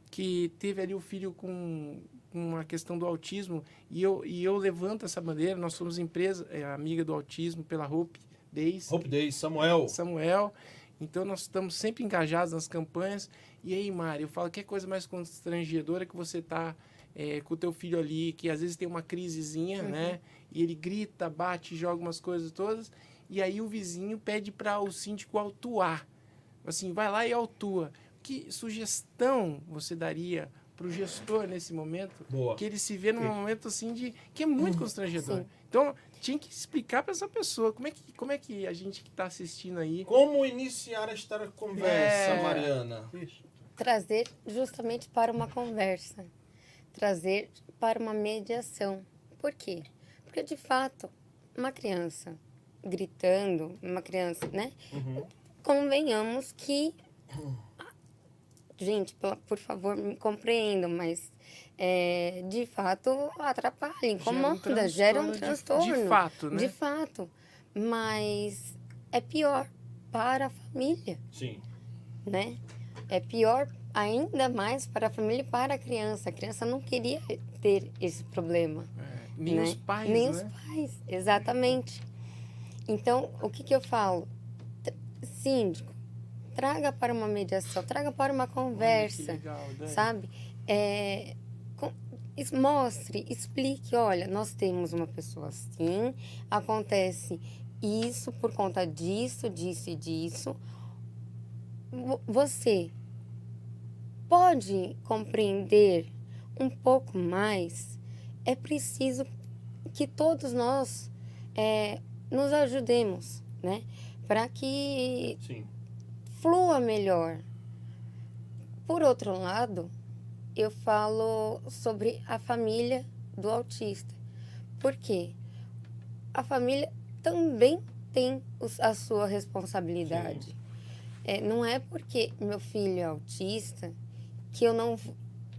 que teve ali o filho com, com uma questão do autismo e eu, e eu levanto essa bandeira, nós somos empresa, é, amiga do autismo pela Hope Days, Hope Day, Samuel. Samuel. Então nós estamos sempre engajados nas campanhas. E aí, Mari, eu falo que é coisa mais constrangedora que você tá é, com o teu filho ali, que às vezes tem uma crisezinha, né? E ele grita, bate, joga umas coisas todas. E aí o vizinho pede para o síndico autuar. Assim, vai lá e autua. Que sugestão você daria para o gestor nesse momento? Boa. Que ele se vê num momento assim de que é muito constrangedor. Sim. Então, tinha que explicar para essa pessoa como é que, como é que a gente que está assistindo aí. Como iniciar esta conversa, É. Mariana? Isso. trazer justamente para uma conversa, trazer para uma mediação. Por quê? Porque de fato, uma criança gritando, uma criança, né? Uhum. Convenhamos que gente, pela- por favor, me compreendam, mas é, de fato atrapalha, incomoda, gera um transtorno. De, de fato, né? De fato. Mas é pior para a família Sim. né? É pior ainda mais para a família e para a criança. A criança não queria ter esse problema. É, nem né? os pais, Nem né? os pais, exatamente. Então, o que, que eu falo? Síndico, traga para uma mediação, traga para uma conversa, legal, Dani. sabe? É, mostre, explique, olha, nós temos uma pessoa assim, acontece isso por conta disso, disso e disso. Vo- Você pode compreender um pouco mais? É preciso que todos nós é, nos ajudemos, né? Para que Sim. flua melhor. Por outro lado, eu falo sobre a família do autista. Por quê? A família também tem os- a sua responsabilidade. É, não é porque meu filho é autista que eu não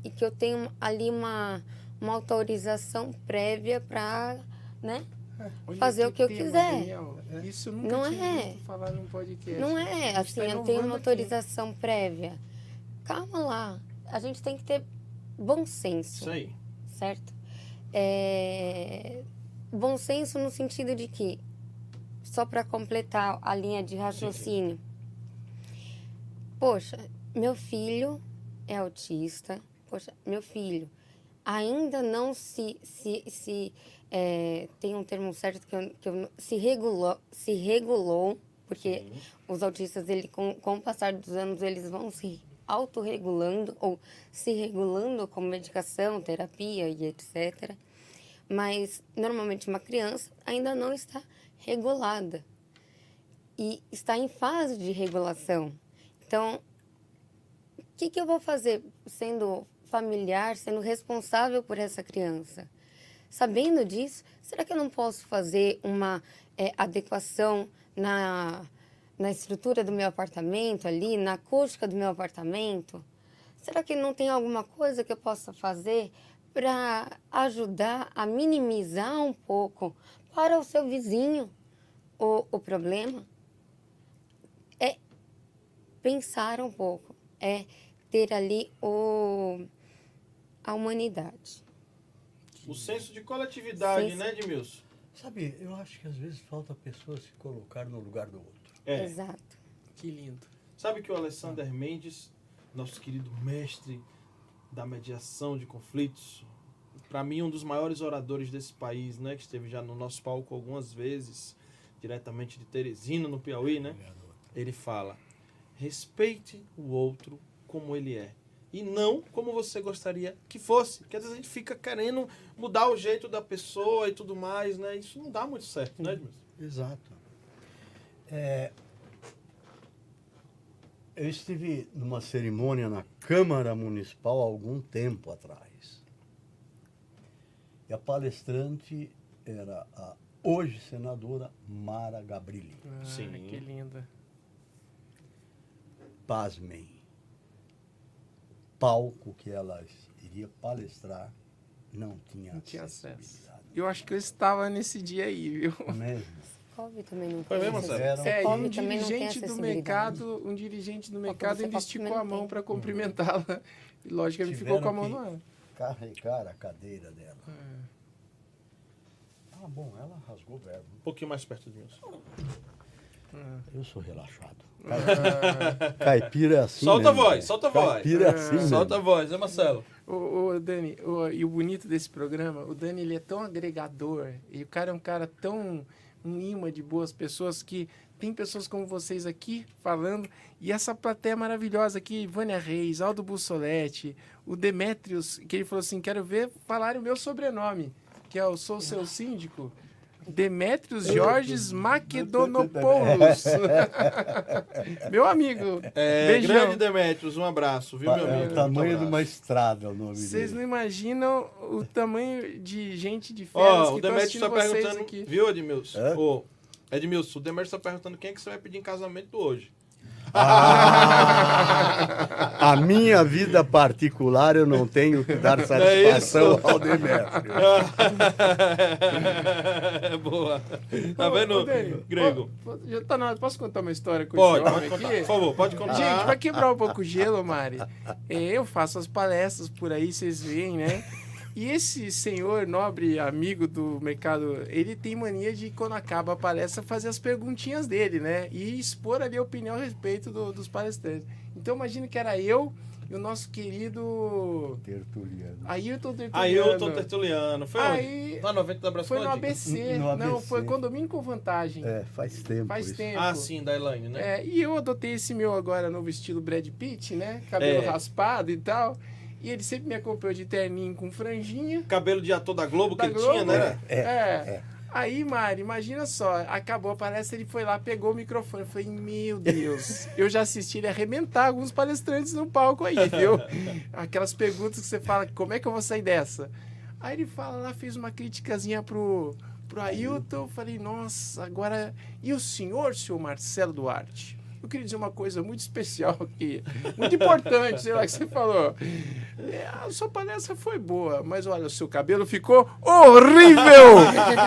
e que eu tenho ali uma, uma autorização prévia para, né? Olha fazer o que eu tema, quiser. Daniel. Isso nunca Não é. falar num podcast. Não é A gente assim, tá eu tenho uma aqui. autorização prévia. Calma lá. A gente tem que ter bom senso, Isso aí. certo? É, Bom senso no sentido de que, só para completar a linha de raciocínio, poxa, meu filho é autista, poxa, meu filho ainda não se, se, se é, tem um termo certo que eu, que eu se regulou, se regulou, porque Sim. os autistas, ele, com, com o passar dos anos, eles vão se autorregulando ou se regulando com medicação, terapia e etc. Mas, normalmente, uma criança ainda não está regulada e está em fase de regulação. Então, o que, que eu vou fazer sendo familiar, sendo responsável por essa criança? Sabendo disso, será que eu não posso fazer uma eh, adequação na, na estrutura do meu apartamento ali, na acústica do meu apartamento? Será que não tem alguma coisa que eu possa fazer para ajudar a minimizar um pouco para o seu vizinho o, o problema? É pensar um pouco, é ter ali o, a humanidade. O senso de coletividade, Senso- né, Edmilson? Sabe, eu acho que às vezes falta a pessoa se colocar no lugar do outro. É. Exato. Que lindo. Sabe que o Alessander Mendes, nosso querido mestre da mediação de conflitos, para mim um dos maiores oradores desse país, né, que esteve já no nosso palco algumas vezes, diretamente de Teresina, no Piauí, né? Ele fala: respeite o outro como ele é. E não como você gostaria que fosse. Porque às vezes a gente fica querendo mudar o jeito da pessoa e tudo mais, né? Isso não dá muito certo, né, Edmilson? Exato. É, eu estive numa cerimônia na Câmara Municipal há algum tempo atrás. E a palestrante era a hoje senadora Mara Gabrilli. Ah, Sim. Que linda. Pasmem. Palco que ela iria palestrar não tinha Não tinha acesso. Eu acho que eu estava nesse dia aí, viu? Mesmo. Covid também não Foi tem mesmo? É, um dirigente do mercado, um dirigente do mercado pode esticou a mão para cumprimentá-la. E logicamente ficou com a mão no ar. Carregar a cadeira dela. É. Ah, bom, ela rasgou o verbo. Um pouquinho mais perto de mim. Eu sou relaxado. Ah, Caipira é assim. Solta a mesmo, voz, né? solta a voz. Caipira é assim. mesmo. Solta a voz, né, Marcelo? Ô, ô, Dani, ô, e o bonito desse programa, o Dani ele é tão agregador, e o cara é um cara tão um imã de boas pessoas que tem pessoas como vocês aqui falando, e essa plateia maravilhosa aqui, Vânia Reis, Aldo Bussolete, o Demetrios, que ele falou assim, quero ver falar o meu sobrenome, que é o Sou Seu Síndico, Demetrios Jorges Makedonopoulos. *laughs* meu amigo, É, beijão. grande Demetrios, um abraço, viu, meu É amigo? o tamanho de uma estrada o nome Vocês não imaginam o tamanho de gente de férias Ó, que assistindo está vocês perguntando, aqui. viu, Edmilson? Hã? Ô, Edmilson, o Demetrios está perguntando quem é que você vai pedir em casamento hoje. Ah, *laughs* a minha vida particular eu não tenho que dar satisfação isso? ao Demétrio. *laughs* Boa. Tá vendo, ô, Dani, Grego? já tá na. Posso contar uma história com Pode, esse pode homem contar. aqui? Por favor, pode contar. Gente, pra quebrar um pouco o gelo, Mari, é, eu faço as palestras por aí, vocês veem, né? E esse senhor nobre amigo do mercado, ele tem mania de, quando acaba a palestra, fazer as perguntinhas dele, né? E expor ali a opinião a respeito do- dos palestrantes. Então, imagina que era eu e o nosso querido Tertuliano. Ailton Tertuliano. Ailton Tertuliano. Foi Aí- onde? Na 90 da Brasil. Foi no ABC. No Não, ABC. foi condomínio com vantagem. É, faz tempo. Faz isso. tempo. Ah, sim, da Elaine, né? É, e eu adotei esse meu agora novo estilo Brad Pitt, né? Cabelo É. raspado e tal. E ele sempre me acompanhou de terninho com franjinha. Cabelo de ator da Globo Da que ele Globo, tinha, né? É, É. Aí, Mari, imagina só, acabou a palestra, ele foi lá, pegou o microfone. Eu falei, meu Deus, *laughs* eu já assisti ele arrebentar alguns palestrantes no palco aí, viu? *laughs* Aquelas perguntas que você fala, como é que eu vou sair dessa? Aí ele fala lá, fez uma criticazinha pro, pro Ailton. Eu falei, nossa, agora. E o senhor, senhor Marcelo Duarte? Eu queria dizer uma coisa muito especial aqui, muito importante, sei lá, que você falou. É, a sua palestra foi boa, mas olha, o seu cabelo ficou horrível!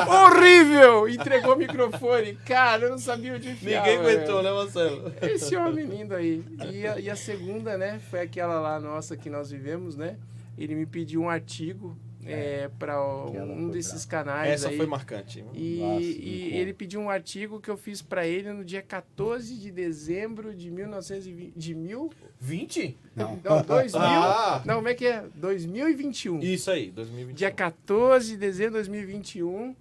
horrível! Entregou o microfone. Cara, eu não sabia onde enfiar. Ninguém aguentou, né, Marcelo? Esse homem lindo aí. E a, e a segunda, né, foi aquela lá nossa que nós vivemos, né? Ele me pediu um artigo é, para Aquela um desses brava. canais Essa aí. foi marcante. E, Nossa, e ele pediu um artigo que eu fiz para ele no dia 14 de dezembro de 1920. De mil? 20? Não. Não, 2000. Ah! Não, como é que é? 2021. Isso aí, 2020. Dia 14 de dezembro de 2021.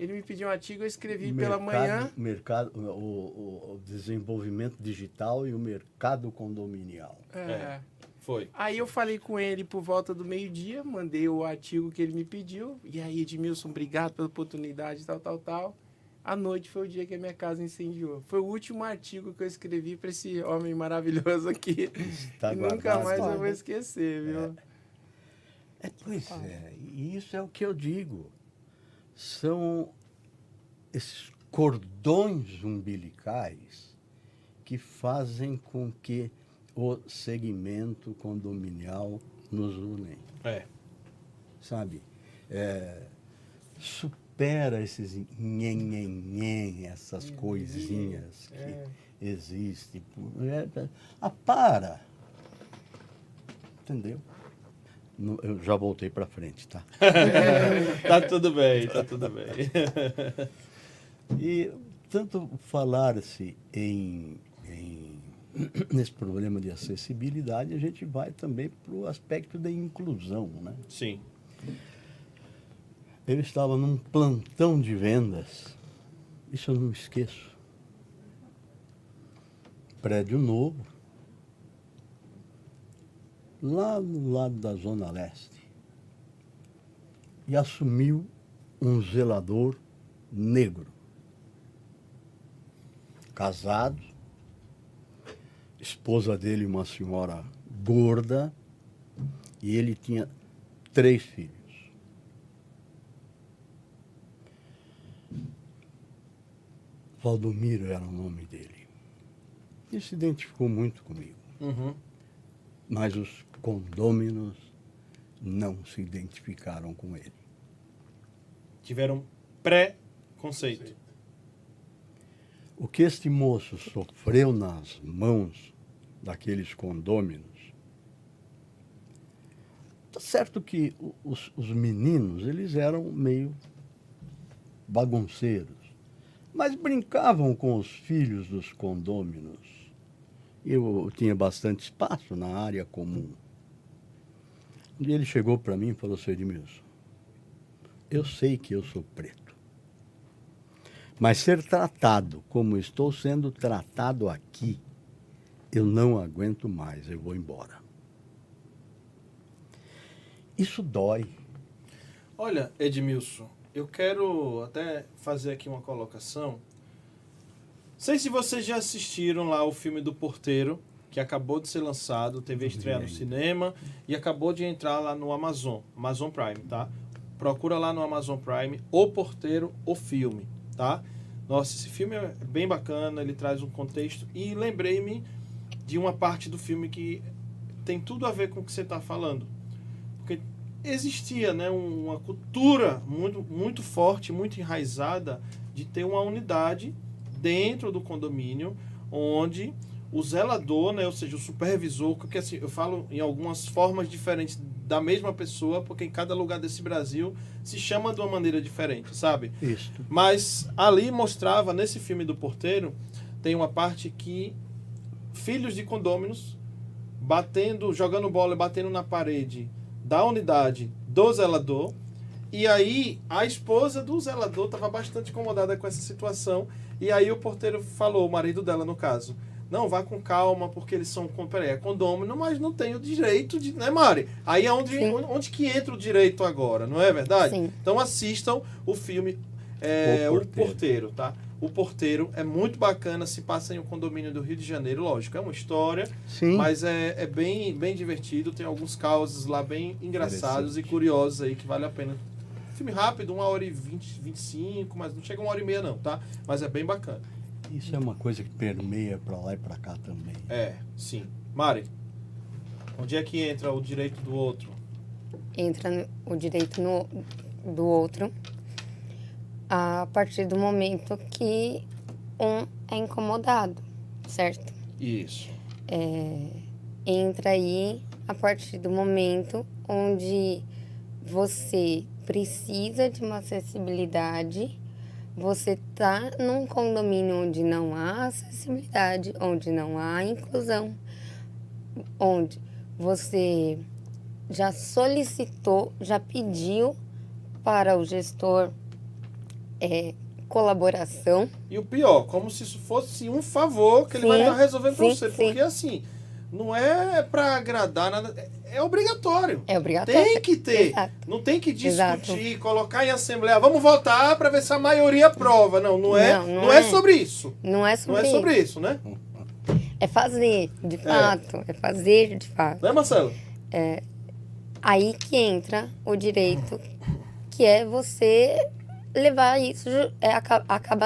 Ele me pediu um artigo, eu escrevi pela manhã. Mercado, o, o- o desenvolvimento digital e o mercado condominial. É. É. Foi. Aí eu falei com ele por volta do meio-dia, mandei o artigo que ele me pediu. E aí, Edmilson, obrigado pela oportunidade, tal, tal, tal. À noite foi o dia que a minha casa incendiou. Foi o último artigo que eu escrevi para esse homem maravilhoso aqui. Tá e nunca mais eu vou esquecer, viu? É, pois é, e isso é o que eu digo. São esses cordões umbilicais que fazem com que o segmento condominial nos unem, É. sabe? É, supera esses nhen, essas coisinhas que É. existem. É, é, ah, para! Entendeu? No- Eu já voltei para frente, tá? *laughs* Tá tudo bem, tá tudo bem. E tanto falar-se em- *clears throat* nesse problema de acessibilidade, a gente vai também para o aspecto da inclusão, né? Sim. Eu estava num plantão de vendas, isso eu não esqueço. Prédio novo, lá no lado da Zona Leste. E assumiu um zelador negro. Casado, esposa dele, uma senhora gorda, e ele tinha três filhos. Valdomiro era o nome dele. Ele se identificou muito comigo. Uhum. Mas os condôminos não se identificaram com ele. Tiveram pré-conceito. O que este moço sofreu nas mãos daqueles condôminos. Tá certo que os, os meninos, eles eram meio bagunceiros, mas brincavam com os filhos dos condôminos. Eu tinha bastante espaço na área comum. Um dia ele chegou para mim e falou, seu Edmilson, eu sei que eu sou preto. Mas ser tratado como estou sendo tratado aqui, eu não aguento mais, eu vou embora. Isso dói. Olha, Edmilson, eu quero até fazer aqui uma colocação. Sei se vocês já assistiram lá o filme do Porteiro, que acabou de ser lançado, teve estreia no cinema e acabou de entrar lá no Amazon, Amazon Prime, tá? Procura lá no Amazon Prime O Porteiro, o filme, tá? Nossa, esse filme é bem bacana, ele traz um contexto e lembrei-me de uma parte do filme que tem tudo a ver com o que você está falando. Porque existia né, um- uma cultura muito, muito forte, muito enraizada de ter uma unidade dentro do condomínio onde o zelador, né, ou seja, o supervisor, porque assim, eu falo em algumas formas diferentes da mesma pessoa, porque em cada lugar desse Brasil se chama de uma maneira diferente, sabe? Isto. Mas ali mostrava, nesse filme do Porteiro, tem uma parte que filhos de condôminos batendo, jogando bola e batendo na parede da unidade do zelador. E aí a esposa do zelador estava bastante incomodada com essa situação. E aí o porteiro falou, o marido dela no caso, não, vá com calma, porque eles são com- peraí, é condômino, mas não tem o direito de. Né, Mari? Aí é onde, Sim. onde que entra o direito agora, não é verdade? Sim. Então assistam o filme é, O o, Porteiro. porteiro. tá? O Porteiro é muito bacana, se passa em um condomínio do Rio de Janeiro, lógico, é uma história, Sim. mas é, é bem, bem divertido, tem alguns causos lá bem engraçados e curiosos aí que vale a pena. Filme rápido, uma hora e vinte, vinte e cinco, mas não chega uma hora e meia não, tá? Mas é bem bacana. Isso é uma coisa que permeia para lá e para cá também. É, sim. Mari, onde é que entra o direito do outro? entra no- o direito no, do outro a partir do momento que um é incomodado, certo? Isso. É, entra aí a partir do momento onde você precisa de uma acessibilidade, você tá num condomínio onde não há acessibilidade, onde não há inclusão, onde você já solicitou, já pediu para o gestor é, colaboração, E o pior, como se isso fosse um favor que ele Sim, vai estar resolvendo sim, você. sim. Porque assim, não é pra agradar nada, é- é obrigatório. é obrigatório. Tem que ter. Exato. Não tem que Exato. discutir, colocar em assembleia. Vamos votar para ver se a maioria aprova. Não, não é, Não, não, não é. é. sobre isso. Não é Não sobre, é sobre isso, né? É fazer, de fato. É fazer, de fato. Né, Marcelo? Aí que entra o direito, que é você levar isso, é,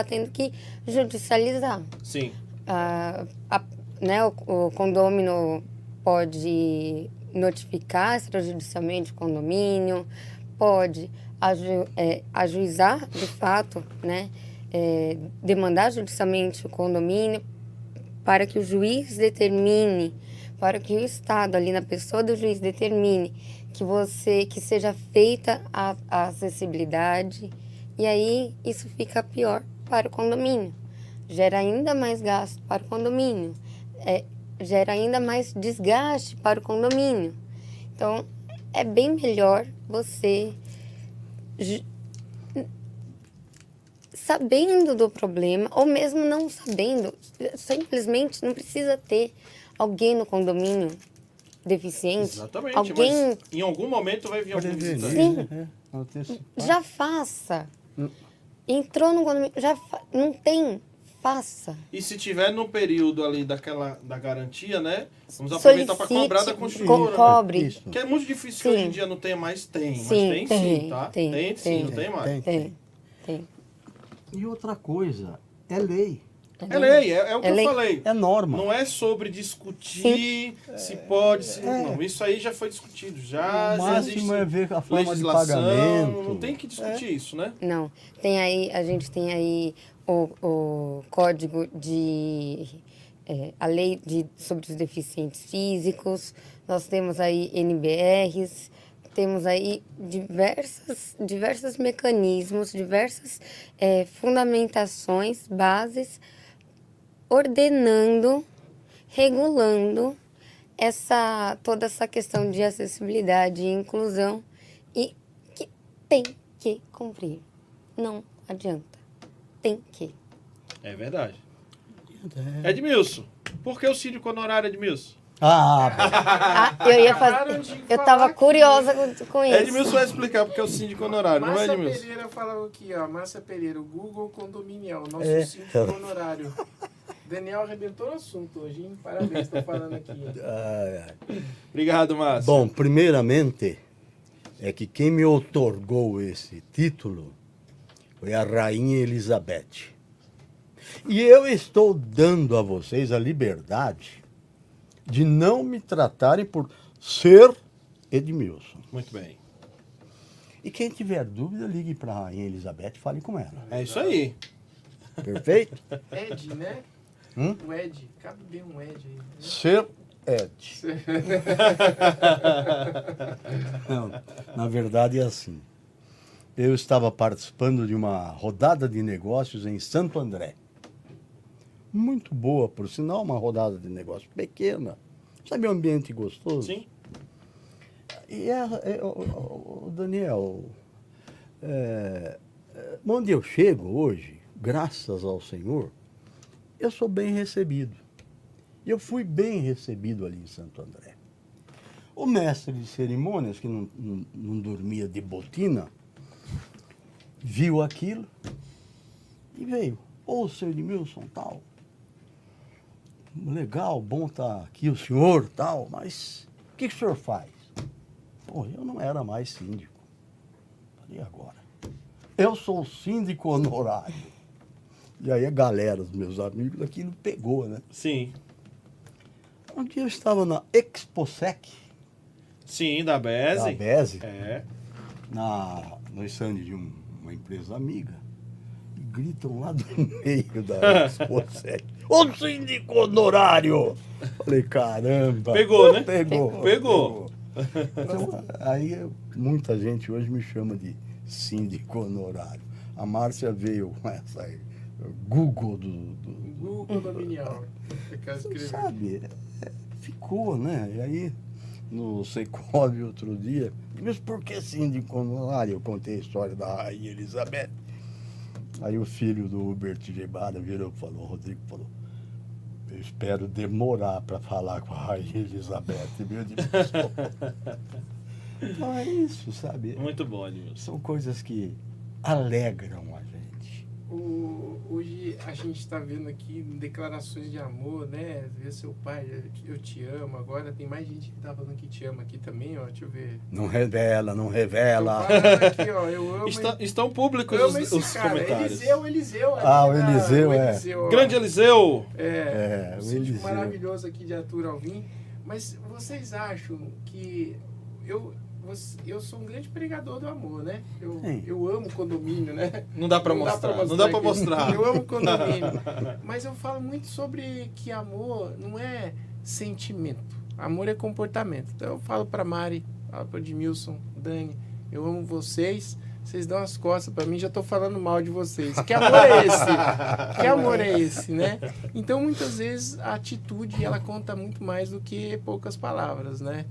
tendo que judicializar. Sim. Ah, a- né, o, o condômino pode notificar extrajudicialmente o condomínio, pode aju, é, ajuizar de fato, né, é, demandar judicialmente o condomínio para que o juiz determine, para que o Estado ali na pessoa do juiz determine que você que seja feita a, a acessibilidade e aí isso fica pior para o condomínio gera ainda mais gasto para o condomínio, é, gera ainda mais desgaste para o condomínio. Então, é bem melhor você sabendo do problema, ou mesmo não sabendo, simplesmente não precisa ter alguém no condomínio deficiente. Exatamente, alguém mas em algum momento vai vir algum Prevenir, visitante. Sim. né? Já faça. Entrou no condomínio, já fa- não tem, faça. E se tiver no período ali daquela da garantia, né? Vamos aproveitar para cobrar da co- construtora. né? cobre. Isso. Que é muito difícil que hoje em Sim. dia não tenha mais, tem. Sim, mas tem, tem, sim, tá? tem, sim, tem. não tem mais. Tem. Tem, tem. E outra coisa, é lei, É lei, é, é o que É eu lei. falei. é norma. Não é sobre discutir se pode, se não. Isso aí já foi discutido. Já o já existe é ver a forma de legislação. pagamento. Não tem que discutir isso, né? Não. Tem aí, a gente tem aí o, o código de. é, a lei de, sobre os deficientes físicos, nós temos aí NBRs, temos aí diversas, diversos mecanismos, diversas é, fundamentações, bases, ordenando, regulando essa, toda essa questão de acessibilidade e inclusão e que tem que cumprir. Não adianta. Tem que. É verdade. Edmilson, por que o síndico honorário, Edmilson? Ah, Ah, eu ia fazer. Eu tava aqui. curiosa com, com isso. Edmilson vai explicar porque é o síndico honorário, não é, Márcia Edmilson? Pereira falou aqui, ó. Márcia Pereira, o Google Condominial, nosso É. síndico honorário. Daniel arrebentou o assunto hoje, hein? Parabéns, tô falando aqui. *laughs* ai, ai. Obrigado, Márcio. Bom, primeiramente, é que quem me otorgou esse título foi a Rainha Elizabeth. E eu estou dando a vocês a liberdade de não me tratarem por ser Edmilson. Muito bem. E quem tiver dúvida, ligue para a Rainha Elizabeth e fale com ela. É isso aí. Perfeito? Ed, né? Hum? O Ed, cabe bem um Ed aí. né? Ser Ed. *laughs* Não, na verdade é assim. Eu estava participando de uma rodada de negócios em Santo André. Muito boa, por sinal, uma rodada de negócios pequena. Sabe um ambiente gostoso? Sim. E é, é, o, o- Daniel, é, é, onde eu chego hoje, graças ao Senhor, eu sou bem recebido. Eu fui bem recebido ali em Santo André. O mestre de cerimônias, que não, não, não dormia de botina, viu aquilo e veio. Ô, seu Edmilson, tal. Legal, bom estar aqui o senhor, tal, mas o que, que o senhor faz? Pô, eu não era mais síndico. Falei, agora? Eu sou síndico honorário. E aí a galera, os meus amigos, aquilo pegou, né? Sim. Um dia eu estava na ExpoSec, Sim, da da Beze. BESE, É. na, no stand de um- uma empresa amiga, e gritam lá do *laughs* meio da ExpoSec, ô síndico honorário! Falei, caramba! Pegou, né? Pegou. Pegou. Então, aí muita gente hoje me chama de síndico honorário. A Márcia veio com essa aí, Google do, do, Google quero escrever. sabe, é, ficou, né? E aí, no Secov outro dia, mas por que síndico honorário? Eu contei a história da Rainha Elizabeth. Aí o filho do Hubert Gebada virou e falou, o Rodrigo falou, eu espero demorar para falar com a Rainha Elizabeth, meu Deus. *laughs* então é isso, sabe? Muito bom, Edmilson. São coisas que alegram a gente. O- hoje a gente está vendo aqui declarações de amor, né? Ver seu pai, eu, eu te amo. Agora tem mais gente que tá falando que te ama aqui também, ó. Deixa eu ver. Não revela, não revela. falando aqui, ó. Eu amo. Está- estão públicos eu os, amo esse os cara. comentários. Eliseu, Eliseu. Ah, ali o da- Eliseu, é. ó. Grande Eliseu. É, É, um o sítio Eliseu. maravilhoso aqui de Arthur Alvim. Mas vocês acham que eu, você- eu sou um grande pregador do amor, né? Eu, Sim. eu amo condomínio, né? Não dá pra mostrar. Não dá pra aqui. mostrar. Eu amo condomínio. *laughs* Mas eu falo muito sobre que amor não é sentimento. Amor é comportamento. Então eu falo pra Mari, falo pra Edmilson, Dani, eu amo vocês. Vocês dão as costas pra mim, já tô falando mal de vocês. Que amor é esse? *laughs* Que amor é esse, né? Então muitas vezes a atitude ela conta muito mais do que poucas palavras, né?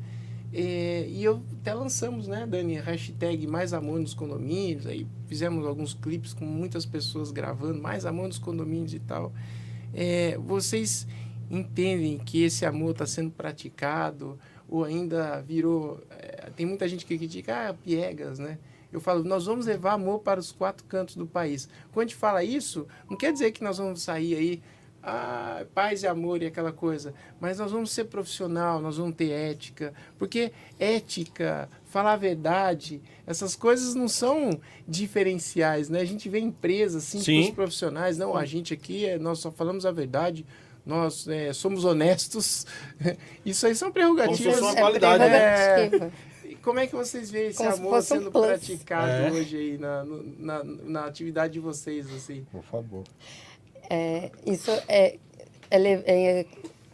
É, e eu até lançamos, né, Dani, hashtag mais amor nos condomínios, aí fizemos alguns clipes com muitas pessoas gravando, mais amor nos condomínios e tal. É, vocês entendem que esse amor está sendo praticado ou ainda virou... É, tem muita gente que critica, ah, piegas, né? Eu falo, nós vamos levar amor para os quatro cantos do país. Quando a gente fala isso, não quer dizer que nós vamos sair aí ah, paz e amor e aquela coisa. Mas nós vamos ser profissional, nós vamos ter ética, porque ética, falar a verdade, essas coisas não são diferenciais, né? A gente vê empresas assim, Sim. os profissionais, não, a gente aqui é, nós só falamos a verdade, nós é, somos honestos. *laughs* Isso aí são prerrogativas. Como se fosse uma qualidade, né? É, e como é que vocês veem esse Como amor um sendo plus. praticado É. hoje aí na, na, na atividade de vocês, assim? Por favor. É, isso é, ele- é-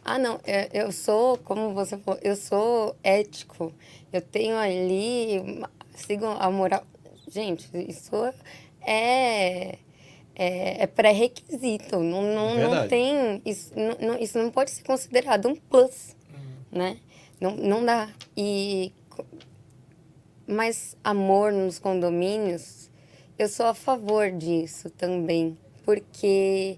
Ah, não, é, eu sou, como você falou, eu sou ético. Eu tenho ali, sigo a moral. Gente, isso é, é, é pré-requisito. Não, não, não tem. Isso não, não- isso não pode ser considerado um plus, né? Não, não dá. E. Mas amor nos condomínios, eu sou a favor disso também. Porque,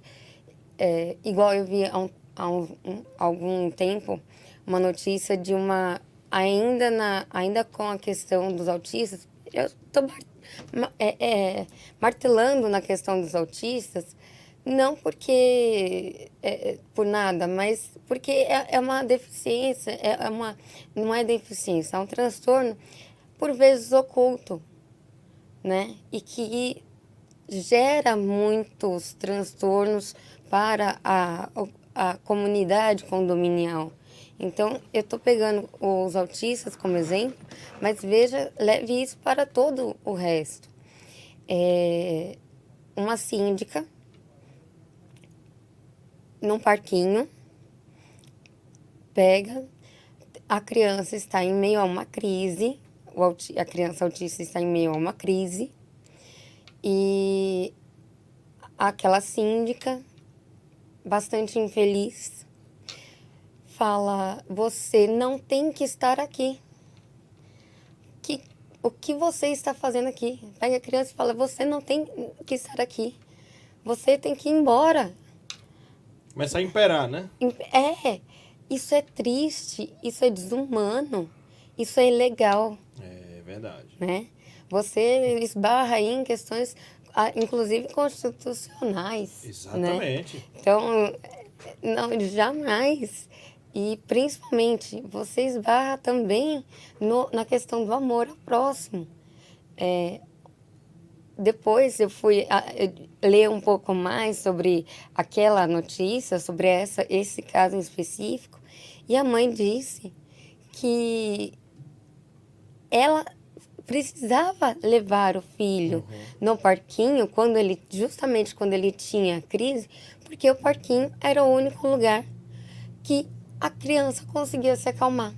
é, igual eu vi há, um, há um- um- algum tempo, uma notícia de uma. Ainda, na, ainda com a questão dos autistas, eu estou é, é, martelando na questão dos autistas, não porque é, é, por nada, mas porque é, é uma deficiência, é é uma, não é deficiência, é um transtorno, por vezes oculto, né? E que gera muitos transtornos para a, a comunidade condominial. Então, eu estou pegando os autistas como exemplo, mas veja, leve isso para todo o resto. É, uma síndica num parquinho pega, a criança está em meio a uma crise, a criança autista está em meio a uma crise, e aquela síndica, bastante infeliz, fala: Você não tem que estar aqui. Que, o que você está fazendo aqui? Pega a criança e fala: Você não tem que estar aqui. Você tem que ir embora. Começa a imperar, né? É, isso é triste, isso é desumano, isso é ilegal É verdade. né? Você esbarra aí em questões, ah, inclusive constitucionais. Né? Exatamente. Então, não, jamais. E principalmente, você esbarra também no, na questão do amor ao próximo. É, depois eu fui ah, eu ler um pouco mais sobre aquela notícia, sobre essa, esse caso em específico, e a mãe disse que ela precisava levar o filho no parquinho quando ele justamente quando ele tinha crise, porque o parquinho era o único lugar que a criança conseguia se acalmar.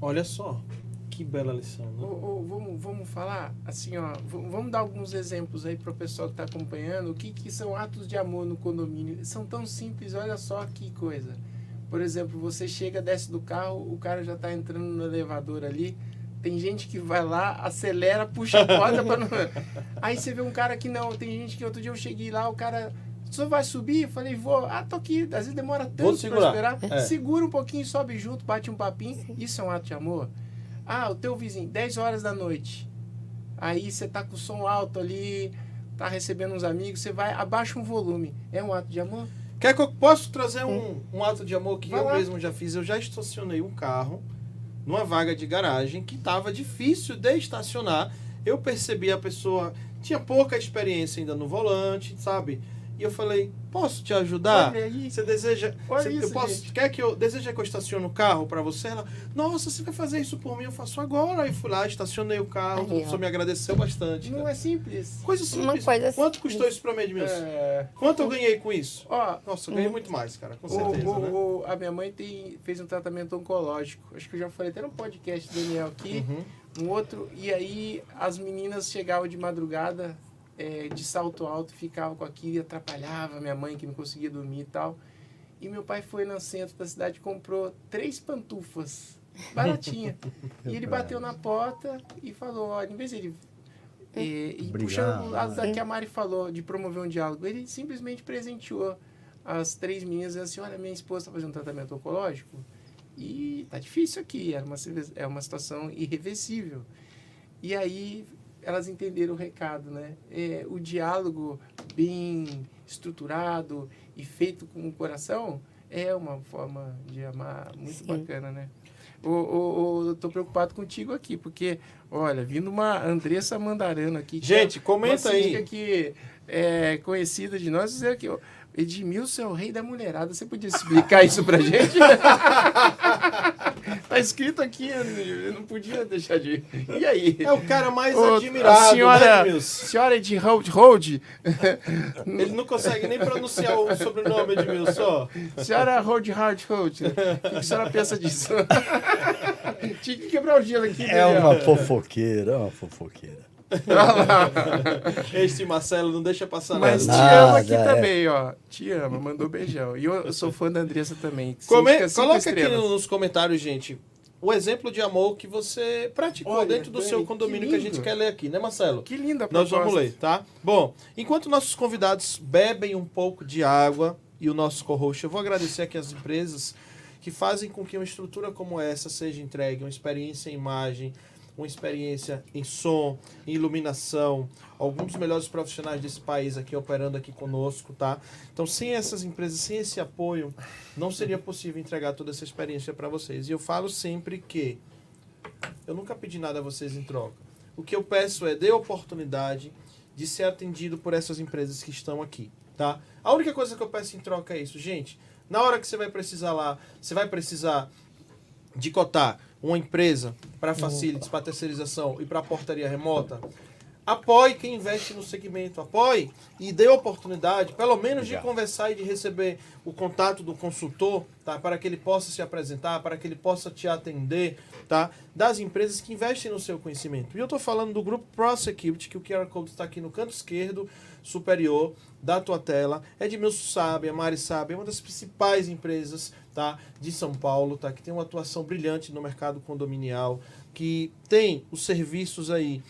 Olha só. Que bela lição, né? ô, vamos, vamos falar assim, ó. Vamos dar alguns exemplos aí para o pessoal que está acompanhando. O que, que são atos de amor no condomínio? São tão simples, olha só que coisa. Por exemplo, você chega, desce do carro, o cara já está entrando no elevador ali. Tem gente que vai lá, acelera, puxa a porta para não. *laughs* Aí você vê um cara que não. Tem gente que outro dia eu cheguei lá, o cara. Só vai subir? Eu falei, vou. Ah, tô aqui. Às vezes demora tanto para esperar. É. Segura um pouquinho, sobe junto, bate um papinho. Isso é um ato de amor? Ah, o teu vizinho, 10 horas da noite. Aí você tá com o som alto ali, tá recebendo uns amigos, você vai, abaixa um volume. É um ato de amor? Quer que eu posso trazer um, um ato de amor que Vai eu lá. mesmo já fiz? Eu já estacionei um carro numa vaga de garagem que estava difícil de estacionar. Eu percebi a pessoa tinha pouca experiência ainda no volante, sabe? E eu falei, posso te ajudar? Olha aí. Você deseja. Olha você- eu isso, posso, gente. quer que eu. Deseja que eu estacione o carro para você? Ela, nossa, você vai fazer isso por mim? Eu faço agora. Aí fui lá, estacionei o carro. Aí, a pessoa me agradeceu bastante. Não cara. é simples. Coisa Uma simples. coisa Quanto custou isso pra mim, Edmilson? É, Quanto eu ganhei com isso? ó, Nossa, eu ganhei muito mais, cara, com o- certeza, o- né? o- a minha mãe tem, fez um tratamento oncológico. Acho que eu já falei até no podcast do Daniel aqui. Uhum. Um outro, e aí as meninas chegavam de madrugada, é, de salto alto, ficavam com aquilo e atrapalhava minha mãe que não conseguia dormir e tal. E meu pai foi no centro da cidade e comprou três pantufas, baratinha. *laughs* e ele bateu na porta e falou, olha, em vez de ele... E, e Obrigado. puxando o lado da que a Mari falou, de promover um diálogo, ele simplesmente presenteou as três meninas e assim, olha, minha esposa está fazendo um tratamento oncológico e tá difícil aqui, é uma, é uma situação irreversível. E aí elas entenderam o recado, né? É, o diálogo bem estruturado e feito com o coração é uma forma de amar muito Sim. bacana, né? Eu tô preocupado contigo aqui, porque, olha, vindo uma Andressa Mandarano aqui. que é Gente, comenta uma aí. que é conhecida de nós, dizer que Edmilson é o rei da mulherada. Você podia explicar isso pra gente? *laughs* tá escrito aqui, eu não podia deixar de. E aí? É o cara mais Ô, admirado, a senhora, né, senhora de Hold, Hold Ele não consegue nem pronunciar o sobrenome, Edmilson. ó. senhora Hold Hard Hold, o que a senhora pensa disso? *laughs* Tinha que quebrar o gelo aqui, É Daniel. uma fofoqueira, é uma fofoqueira. Este Marcelo não deixa passar Mas te nada. Nada, amo aqui é. também, ó. Te amo, mandou beijão. E eu, eu sou fã da Andressa também. Come- Coloca aqui estrelas. nos comentários, gente, o exemplo de amor que você praticou Olha, dentro do Dani, seu que condomínio que, a lindo. gente quer ler aqui, né, Marcelo? Que linda a Nós proposta. vamos ler, tá? Bom, enquanto nossos convidados bebem um pouco de água e o nosso co-host, eu vou agradecer aqui as empresas que fazem com que uma estrutura como essa seja entregue, uma experiência em imagem, uma experiência em som, em iluminação, alguns dos melhores profissionais desse país aqui operando aqui conosco, tá? Então, sem essas empresas, sem esse apoio, não seria possível entregar toda essa experiência para vocês. E eu falo sempre que eu nunca pedi nada a vocês em troca. O que eu peço é dê oportunidade de ser atendido por essas empresas que estão aqui, tá? A única coisa que eu peço em troca é isso, gente. Na hora que você vai precisar lá, você vai precisar de cotar uma empresa para facilities, para terceirização e para portaria remota, apoie quem investe no segmento, apoie e dê oportunidade, pelo menos de conversar e de receber o contato do consultor, tá? Para que ele possa se apresentar, para que ele possa te atender, tá? Das empresas que investem no seu conhecimento. E eu estou falando do grupo ProSecurity, que o QR Code está aqui no canto esquerdo superior da tua tela. Edmilson sabe, a Mari sabe, é uma das principais empresas, tá? De São Paulo, tá? Que tem uma atuação brilhante no mercado condominial, que tem os serviços aí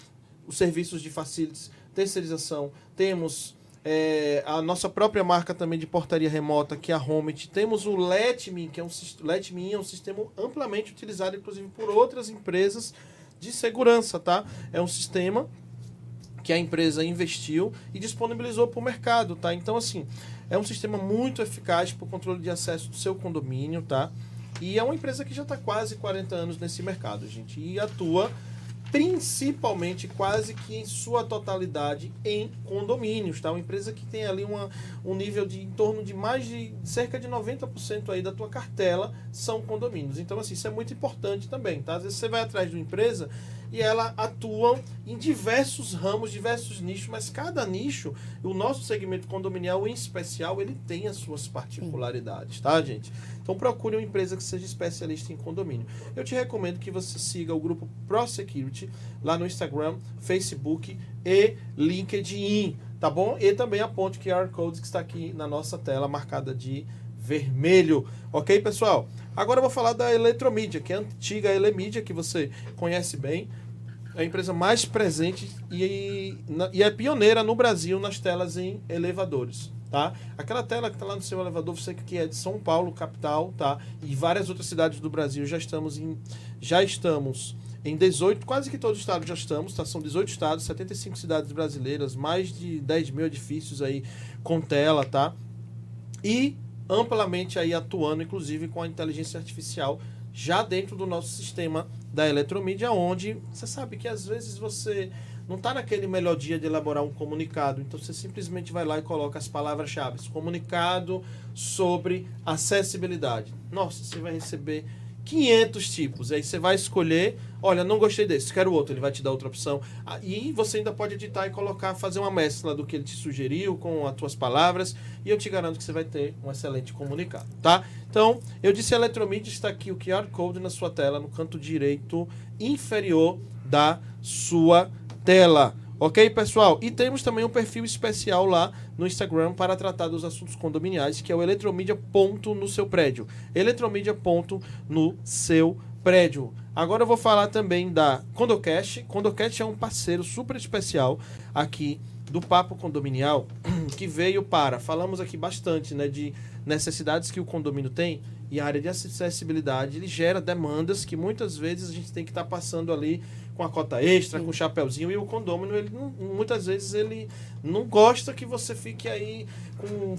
os serviços de facilities, terceirização, temos é, a nossa própria marca também de portaria remota, que é a Homit. Temos o Letme, que é um, Letme é um sistema amplamente utilizado, inclusive, por outras empresas de segurança, tá? É um sistema que a empresa investiu e disponibilizou para o mercado, tá? Então, assim, é um sistema muito eficaz para o controle de acesso do seu condomínio, tá? E é uma empresa que já está quase 40 anos nesse mercado, gente, e atua principalmente quase que em sua totalidade em condomínios, tá? Uma empresa que tem ali uma, um nível de em torno de mais de cerca de 90% aí da tua cartela são condomínios. Então assim, isso é muito importante também, tá? Às vezes você vai atrás de uma empresa e ela atua em diversos ramos, diversos nichos, mas cada nicho, o nosso segmento condominial em especial, ele tem as suas particularidades, tá, gente? Então procure uma empresa que seja especialista em condomínio. Eu te recomendo que você siga o grupo ProSecurity lá no Instagram, Facebook e LinkedIn, tá bom? E também a ponte QR Code que está aqui na nossa tela marcada de vermelho. Ok, pessoal? Agora eu vou falar da Eletromídia, que é a antiga Elemídia, que você conhece bem. É a empresa mais presente e, e é pioneira no Brasil nas telas em elevadores. Tá? Aquela tela que está lá no seu elevador, você que é de São Paulo, capital, tá? E várias outras cidades do Brasil já estamos em já estamos em 18, quase que todos os estados já estamos, tá? São 18 estados, 75 cidades brasileiras, mais de 10 mil edifícios aí com tela, tá? E amplamente aí atuando, inclusive com a inteligência artificial já dentro do nosso sistema da eletromídia, onde você sabe que às vezes você não está naquele melhor dia de elaborar um comunicado, então você simplesmente vai lá e coloca as palavras-chave, comunicado sobre acessibilidade. Nossa, você vai receber 500 tipos, aí você vai escolher, olha, não gostei desse, quero outro, ele vai te dar outra opção. Ah, E você ainda pode editar e colocar, fazer uma mescla do que ele te sugeriu com as tuas palavras, e eu te garanto que você vai ter um excelente comunicado, tá? Então, eu disse Eletromídia, está aqui o QR Code na sua tela, no canto direito inferior da sua tela. Ok, pessoal? E temos também um perfil especial lá no Instagram para tratar dos assuntos condominiais, que é o Eletromídia ponto no seu prédio. Eletromídia ponto no seu prédio. Agora eu vou falar também da Condocast. Condocast é um parceiro super especial aqui do Papo Condominial, *clears throat* que veio para, falamos aqui bastante, né, de necessidades que o condomínio tem e a área de acessibilidade, ele gera demandas que muitas vezes a gente tem que estar tá passando ali com a cota extra, Sim. com o chapéuzinho, e o condômino, ele não, muitas vezes ele não gosta que você fique aí com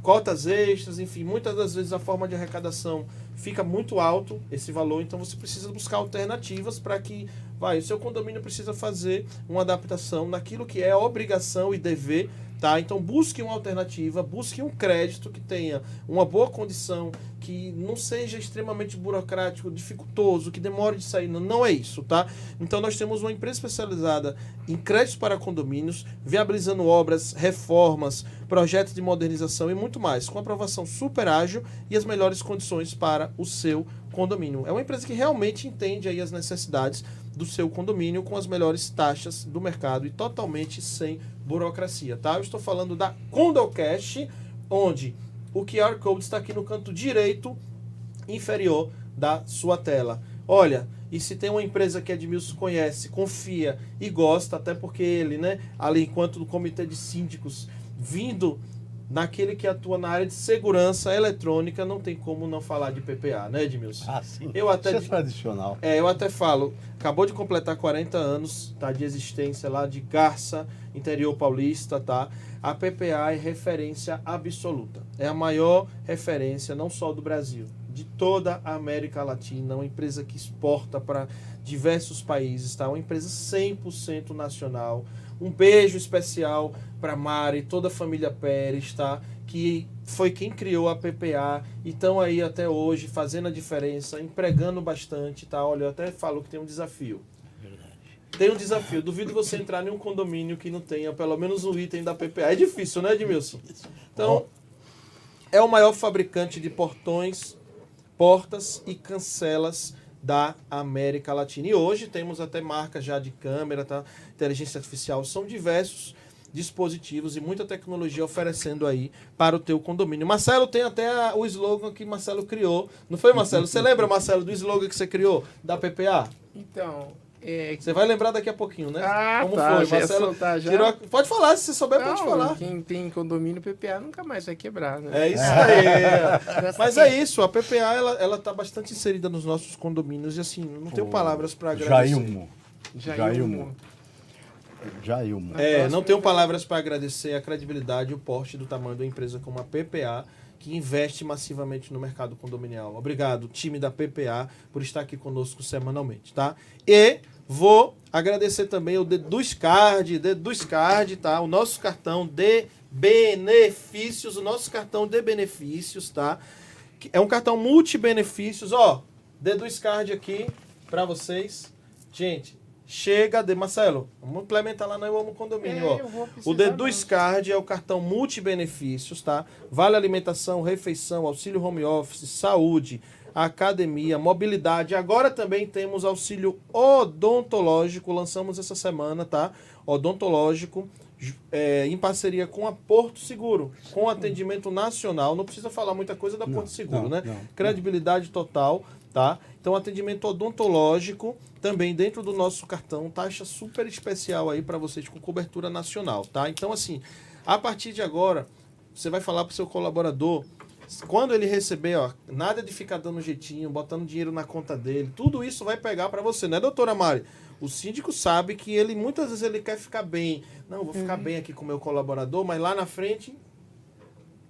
cotas extras, enfim, muitas das vezes a forma de arrecadação fica muito alto esse valor, então você precisa buscar alternativas para que vai, o seu condomínio precisa fazer uma adaptação naquilo que é obrigação e dever Tá? Então busque uma alternativa, busque um crédito que tenha uma boa condição, que não seja extremamente burocrático, dificultoso, que demore de sair. Não, é isso, tá? Então nós temos uma empresa especializada em créditos para condomínios, viabilizando obras, reformas, projetos de modernização e muito mais, com aprovação super ágil e as melhores condições para o seu condomínio. É uma empresa que realmente entende aí as necessidades do seu condomínio com as melhores taxas do mercado e totalmente sem burocracia, tá? Eu estou falando da Condocash, onde o QR Code está aqui no canto direito inferior da sua tela. Olha, e se tem uma empresa que Edmilson conhece, confia e gosta, até porque ele, né, ali enquanto no comitê de síndicos, vindo naquele que atua na área de segurança eletrônica, não tem como não falar de PPA, né, Edmilson? Ah, sim. Eu até Isso é tradicional. É, eu até falo, acabou de completar 40 anos, tá, de existência lá de Garça, interior paulista, tá? A PPA é referência absoluta. É a maior referência não só do Brasil, de toda a América Latina, uma empresa que exporta para diversos países, tá? Uma empresa 100% nacional um beijo especial para Mari, toda a família Pérez, tá? Que foi quem criou a PPA e estão aí até hoje fazendo a diferença, empregando bastante, tá? Olha, eu até falo que tem um desafio. Tem um desafio. Duvido você entrar em um condomínio que não tenha pelo menos um item da PPA. É difícil, né, Edmilson? Então, é o maior fabricante de portões, portas e cancelas da América Latina. E hoje temos até marcas já de câmera, tá? inteligência artificial, são diversos dispositivos e muita tecnologia oferecendo aí para o teu condomínio. Marcelo tem até o slogan que Marcelo criou. Não foi, Marcelo? Você lembra, Marcelo, do slogan que você criou da PPA? Então, é... Você vai lembrar daqui a pouquinho, né? Ah, Como tá, foi? Marcelo soltar, já. Tirou... Pode falar, se você souber, Não, pode falar. Quem tem condomínio PPA nunca mais vai quebrar, né? É isso aí. *laughs* Mas é isso, a PPA ela, ela tá bastante inserida nos nossos condomínios e assim, não tenho palavras para agradecer. Jailmo. Jailmo. Jailmo. É, não tenho palavras para agradecer a credibilidade e o porte do tamanho da empresa como a PPA que investe massivamente no mercado condominial. Obrigado, time da PPA, por estar aqui conosco semanalmente, tá? E Vou agradecer também o Deduzcard, Deduzcard, tá? O nosso cartão de benefícios, o nosso cartão de benefícios, tá? É um cartão multi-benefícios, ó. Deduzcard aqui para vocês. Gente, chega de Marcelo, vamos implementar lá no Eu Amo Condomínio, é, ó. O Deduzcard é o cartão multi-benefícios, tá? Vale alimentação, refeição, auxílio home office, saúde, academia, mobilidade. Agora também temos auxílio odontológico, lançamos essa semana, tá? Odontológico, é, em parceria com a Porto Seguro, com atendimento nacional. Não precisa falar muita coisa da não, Porto Seguro, não, né? Não, Credibilidade total, tá? Então, atendimento odontológico também dentro do nosso cartão, taxa super especial aí para vocês com cobertura nacional, tá? Então, assim, a partir de agora, você vai falar para o seu colaborador quando ele receber, ó, nada de ficar dando jeitinho, botando dinheiro na conta dele, tudo isso vai pegar para você, né, doutora Mari? O síndico sabe que ele muitas vezes ele quer ficar bem. Não, vou ficar uhum. bem aqui com o meu colaborador, mas lá na frente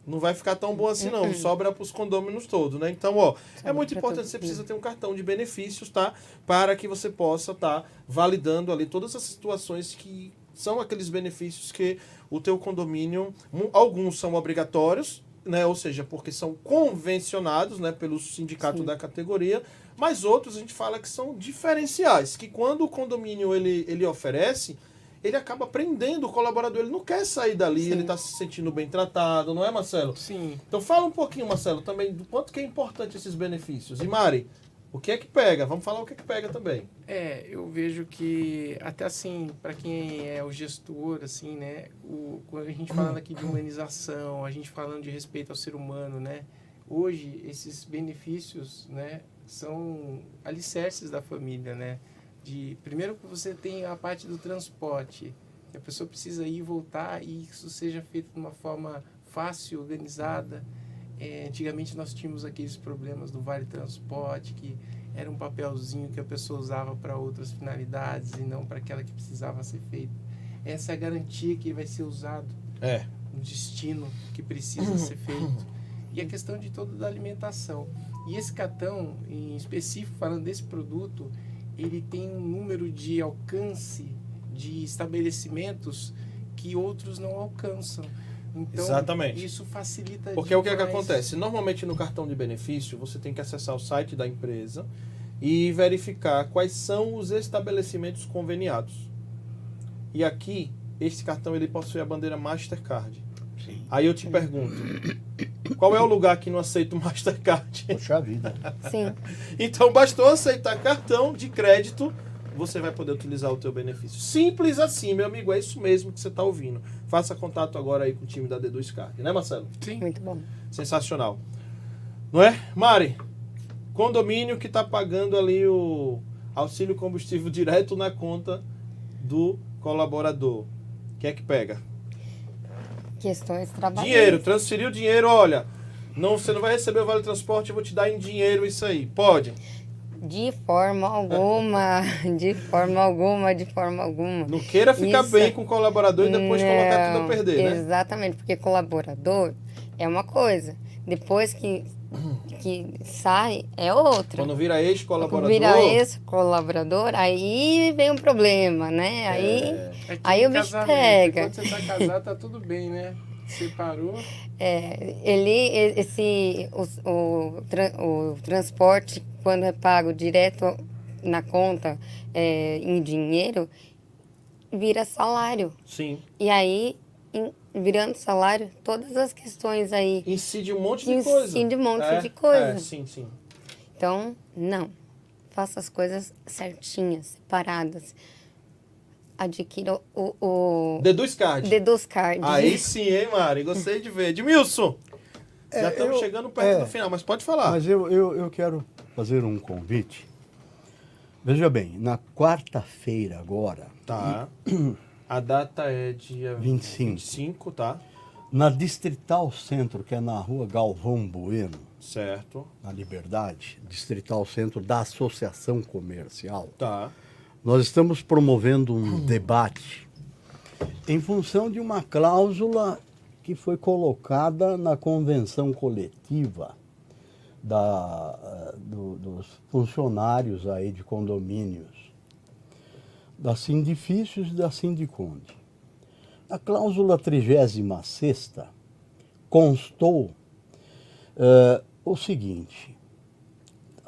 não vai ficar tão bom assim não, uhum. sobra para os condôminos todos, né? Então, ó, é muito importante, você precisa ter um cartão de benefícios, tá? Para que você possa estar tá validando ali todas as situações que são aqueles benefícios que o teu condomínio, alguns são obrigatórios, né? Ou seja, porque são convencionados, né, pelo sindicato Sim. da categoria, mas outros a gente fala que são diferenciais, que quando o condomínio ele, ele oferece, ele acaba prendendo o colaborador, ele não quer sair dali, Sim. ele está se sentindo bem tratado, não é, Marcelo? Sim. Então fala um pouquinho, Marcelo, também do quanto que é importante esses benefícios. E Mari, O que é que pega? Vamos falar o que é que pega também. É, eu vejo que até assim, para quem é o gestor, assim, né, o, quando a gente falando aqui de humanização, a gente falando de respeito ao ser humano, né, hoje esses benefícios, né, são alicerces da família, né, de primeiro que você tem a parte do transporte, a pessoa precisa ir e voltar e isso seja feito de uma forma fácil, organizada. É, antigamente nós tínhamos aqueles problemas do Vale Transporte, que era um papelzinho que a pessoa usava para outras finalidades e não para aquela que precisava ser feita. Essa é a garantia que vai ser usado É. no destino que precisa *coughs* ser feito. E a questão de toda da alimentação. E esse catão, em específico, falando desse produto, ele tem um número de alcance de estabelecimentos que outros não alcançam. Então, Exatamente. isso facilita Porque o que é que demais. acontece? Normalmente no cartão de benefício, você tem que acessar o site da empresa e verificar quais são os estabelecimentos conveniados. E aqui, esse cartão ele possui a bandeira Mastercard. Sim. Aí eu te pergunto, qual é o lugar que não aceita o Mastercard? Poxa vida. Sim. *laughs* Então bastou aceitar cartão de crédito, você vai poder utilizar o teu benefício. Simples assim, meu amigo, é isso mesmo que você está ouvindo. Faça contato agora aí com o time da D2 Card, né Marcelo? Sim. Muito bom. Sensacional. Não é? Mari, condomínio que está pagando ali o auxílio combustível *laughs* direto na conta do colaborador. O que é que pega? Questões trabalhistas. Dinheiro, transferiu dinheiro, olha. Não, você não vai receber o vale transporte, eu vou te dar em dinheiro isso aí. Pode. De forma alguma, *laughs* de forma alguma, de forma alguma. Não queira ficar Isso. bem com o colaborador e depois colocar tudo a Não, perder, né? Exatamente, porque colaborador é uma coisa. Depois que, que sai, é outra. Quando vira Quando ex-colaborador. vira esse colaborador, aí vem um problema, né? Aí, É que Aí em o bicho pega. Quando você tá casado, tá tudo bem, né? Separou. é, ele, esse, o, o, o transporte, quando é pago direto na conta é, em dinheiro, vira salário. Sim. E aí, em- virando salário, todas as questões aí. Incide um monte de Incide coisa. um monte É, de coisa. É, sim, sim. Então, não. Faça as coisas certinhas, separadas. Adquira o, o Deduz card. Deduz Card. Aí sim, hein, Mari? Gostei de ver. Edmilson, É, já estamos eu- chegando perto é. do final, mas pode falar. Mas eu, eu, eu quero fazer um convite. Veja bem, na quarta-feira agora, Tá. A data é dia 25. 25, tá? na Distrital Centro, que é na rua Galvão Bueno, Certo. na Liberdade, Distrital Centro da Associação Comercial, Tá. Nós estamos promovendo um debate em função de uma cláusula que foi colocada na convenção coletiva da, eh, do- dos funcionários aí de condomínios, da Sindifícios e da Sindiconde. Na cláusula 36 constou eh, o seguinte,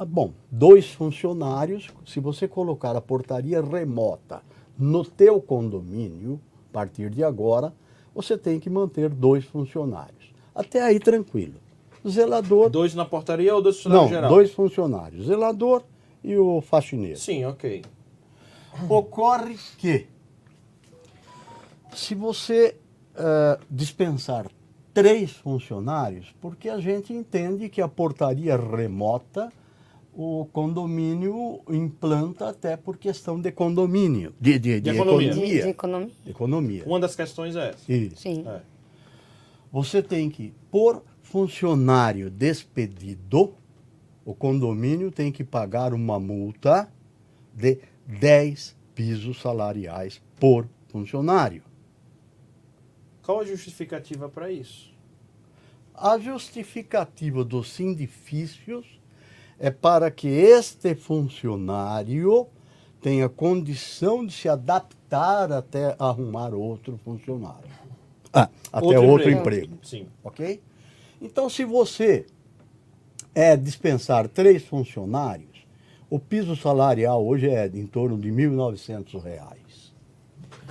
bom, dois funcionários, se você colocar a portaria remota no teu condomínio, a partir de agora, você tem que manter dois funcionários. Até aí tranquilo. Zelador, Dois na portaria ou dois não, funcionários geral? dois funcionários, zelador e o faxineiro. Sim, ok. Ocorre que, se você eh, dispensar três funcionários, porque a gente entende que a portaria remota o condomínio implanta até por questão de condomínio, de, de, de economia. de, economia. de economia. de economia. Uma das questões é essa. Isso. Sim. É. Você tem que, por funcionário despedido, o condomínio tem que pagar uma multa de 10 pisos salariais por funcionário. Qual a justificativa para isso? A justificativa dos sindifícios é para que este funcionário tenha condição de se adaptar até arrumar outro funcionário. Ah, até outro, emprego. Sim. ok? Então, se você é dispensar três funcionários, o piso salarial hoje é em torno de 1.900 reais.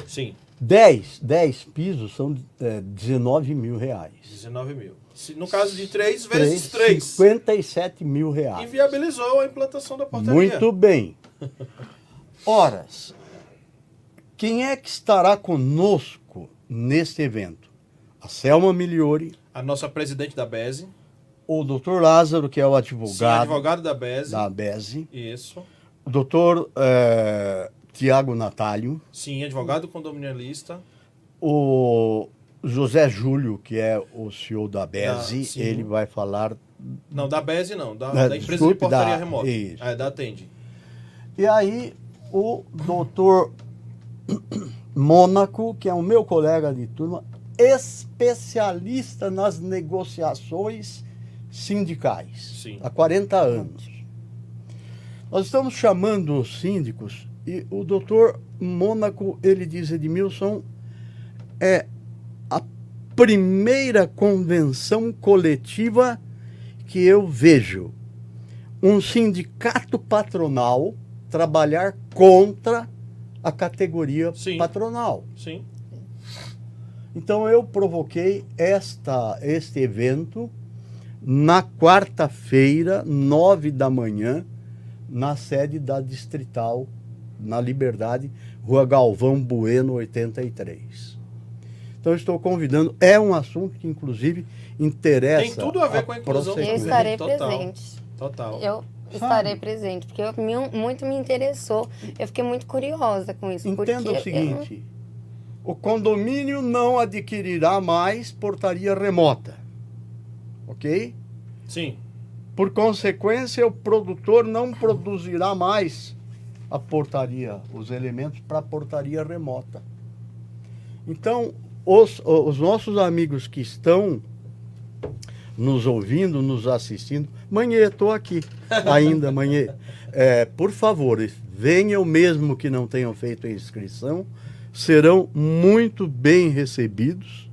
Sim. 10, 10 pisos são é, 19 mil reais. 19 mil. No caso de três vezes três. 57 mil reais. Inviabilizou a implantação da portaria. Muito bem. *laughs* Horas. Quem é que estará conosco neste evento? A Selma Miliori, A nossa presidente da BESE. o doutor Lázaro, que é o Sim, advogado, advogado da BESE. da BESE, Isso. o doutor eh, Tiago Natálio, Sim, advogado condominialista. o José Júlio, que é o CEO da BESE, Ah, ele vai falar. Não, da BESE não, da, É, da empresa desculpe, de portaria da- remota. isso. É, da Atende. E aí, o doutor Mônaco, que é o meu colega de turma, especialista nas negociações sindicais, Sim. há 40 anos. Nós estamos chamando os síndicos e o doutor Mônaco, ele diz, Edmilson, é primeira convenção coletiva que eu vejo um sindicato patronal trabalhar contra a categoria Sim. patronal. Sim. Então eu provoquei esta, este evento na quarta-feira, nove da manhã, na sede da Distrital, na Liberdade, Rua Galvão Bueno, 83. Então eu estou convidando, é um assunto que inclusive interessa. Tem tudo a ver com a inclusão Eu prosseguir. estarei Total. presente. Total. Eu estarei presente, porque eu, muito me interessou. Eu fiquei muito curiosa com isso. Entenda o seguinte: o condomínio não adquirirá mais portaria remota. Ok? Sim. Por consequência, o produtor não produzirá mais a portaria, os elementos para a portaria remota. Então, os, os nossos amigos que estão nos ouvindo, nos assistindo, Manhê, estou aqui *laughs* ainda, Manhê. É, por favor, venham mesmo que não tenham feito a inscrição, serão muito bem recebidos.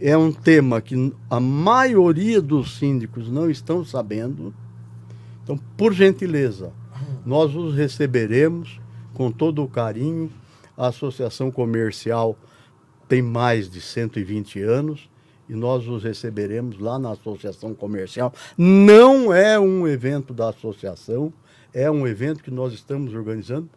É um tema que a maioria dos síndicos não estão sabendo. Então, por gentileza, nós os receberemos com todo o carinho. A Associação Comercial tem mais de 120 anos e nós os receberemos lá na Associação Comercial. Não é um evento da associação, é um evento que nós estamos organizando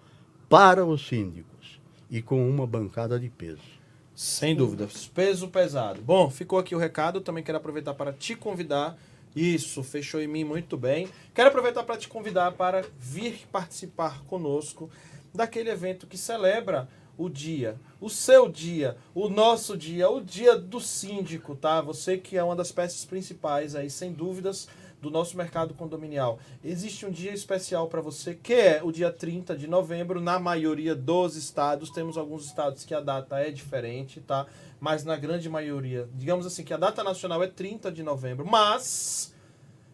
para os síndicos e com uma bancada de peso. Sem dúvida. Peso pesado. Bom, ficou aqui o recado. Também quero aproveitar para te convidar. Isso, fechou em mim muito bem. Quero aproveitar para te convidar para vir participar conosco daquele evento que celebra o dia, o seu dia, o nosso dia, o dia do síndico, tá? Você que é uma das peças principais aí, sem dúvidas, do nosso mercado condominial. Existe um dia especial para você, que é o dia 30 de novembro, na maioria dos estados. Temos alguns estados que a data é diferente, tá? Mas na grande maioria, digamos assim, que a data nacional é 30 de novembro, mas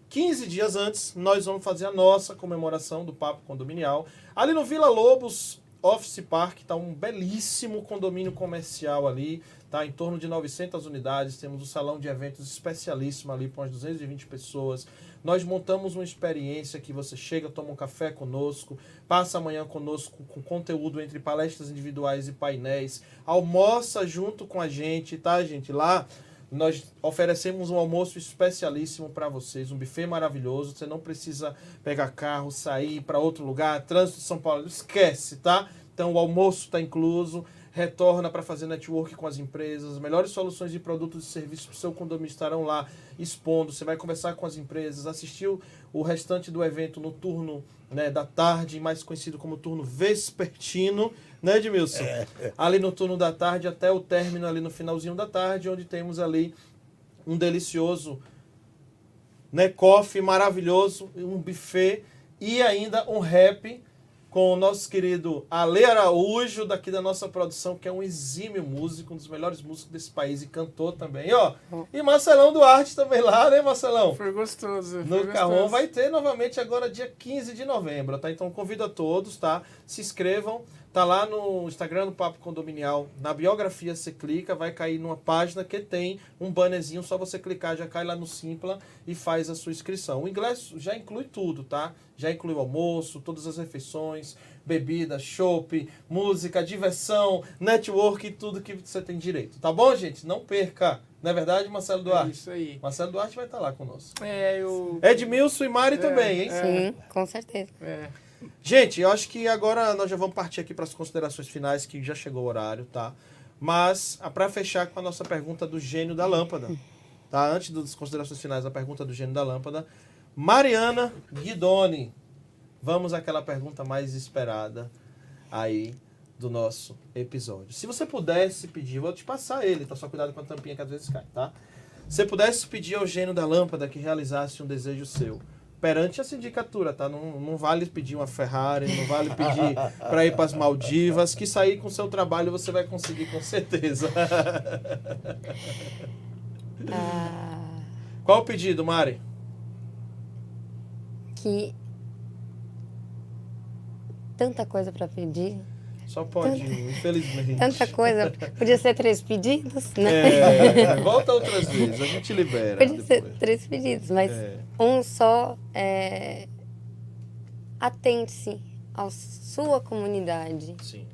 15 dias antes, nós vamos fazer a nossa comemoração do Papo Condominial. Ali no Vila Lobos Office Park, tá um belíssimo condomínio comercial ali, tá em torno de 900 unidades. Temos um salão de eventos especialíssimo ali para umas 220 pessoas. Nós montamos uma experiência que você chega, toma um café conosco, passa amanhã conosco com conteúdo entre palestras individuais e painéis, almoça junto com a gente, tá, gente? Lá nós oferecemos um almoço especialíssimo para vocês, um buffet maravilhoso. Você não precisa pegar carro, sair para outro lugar, trânsito de São Paulo, esquece, tá? Então o almoço está incluso. Retorna para fazer network com as empresas. As melhores soluções de produtos e serviços para o seu condomínio estarão lá expondo. Você vai conversar com as empresas, assistir o- o restante do evento no turno né, da tarde, mais conhecido como turno vespertino, né, Edmilson? Ali no turno da tarde até o término ali no finalzinho da tarde, onde temos ali um delicioso né, coffee maravilhoso, um buffet e ainda um rap com o nosso querido Ale Araújo, daqui da nossa produção, que é um exímio músico, um dos melhores músicos desse país e cantor também, ó. E Marcelão Duarte também lá, né, Marcelão? Foi gostoso. No foi Carrom gostoso. vai ter novamente agora dia 15 de novembro, tá? Então convido a todos, tá? Se inscrevam, tá lá no Instagram do Papo Condominial, na biografia você clica, vai cair numa página que tem um bannerzinho, só você clicar, já cai lá no Simpla e faz a sua inscrição. O ingresso já inclui tudo, tá? Já inclui o almoço, todas as refeições, bebida, chopp, música, diversão, network e tudo que você tem direito, tá bom, gente? Não perca! Não é verdade, Marcelo É Duarte? isso aí. Marcelo Duarte vai estar lá conosco. É, eu. Edmilson e Mari também, hein? Sim, com certeza. É. Gente, eu acho que agora nós já vamos partir aqui para as considerações finais, que já chegou o horário, tá? Mas, para fechar com a nossa pergunta do gênio da lâmpada, tá? Antes das considerações finais, a pergunta do gênio da lâmpada. Mariana Guidoni, vamos àquela pergunta mais esperada aí do nosso episódio. Se você pudesse pedir, vou te passar ele, tá? Só cuidado com a tampinha que às vezes cai, tá? Se pudesse pedir ao gênio da lâmpada que realizasse um desejo seu, perante a sindicatura, tá? Não, não vale pedir uma Ferrari, não vale pedir para ir para as Maldivas, que sair com seu trabalho você vai conseguir com certeza. Ah, Qual o pedido, Mari? que tanta coisa para pedir, Só pode, infelizmente. tanta coisa. Podia ser três pedidos, né? É, volta outras vezes, a gente libera. Podia ser depois. três pedidos, mas É. um só é, atente-se à sua comunidade. Sim.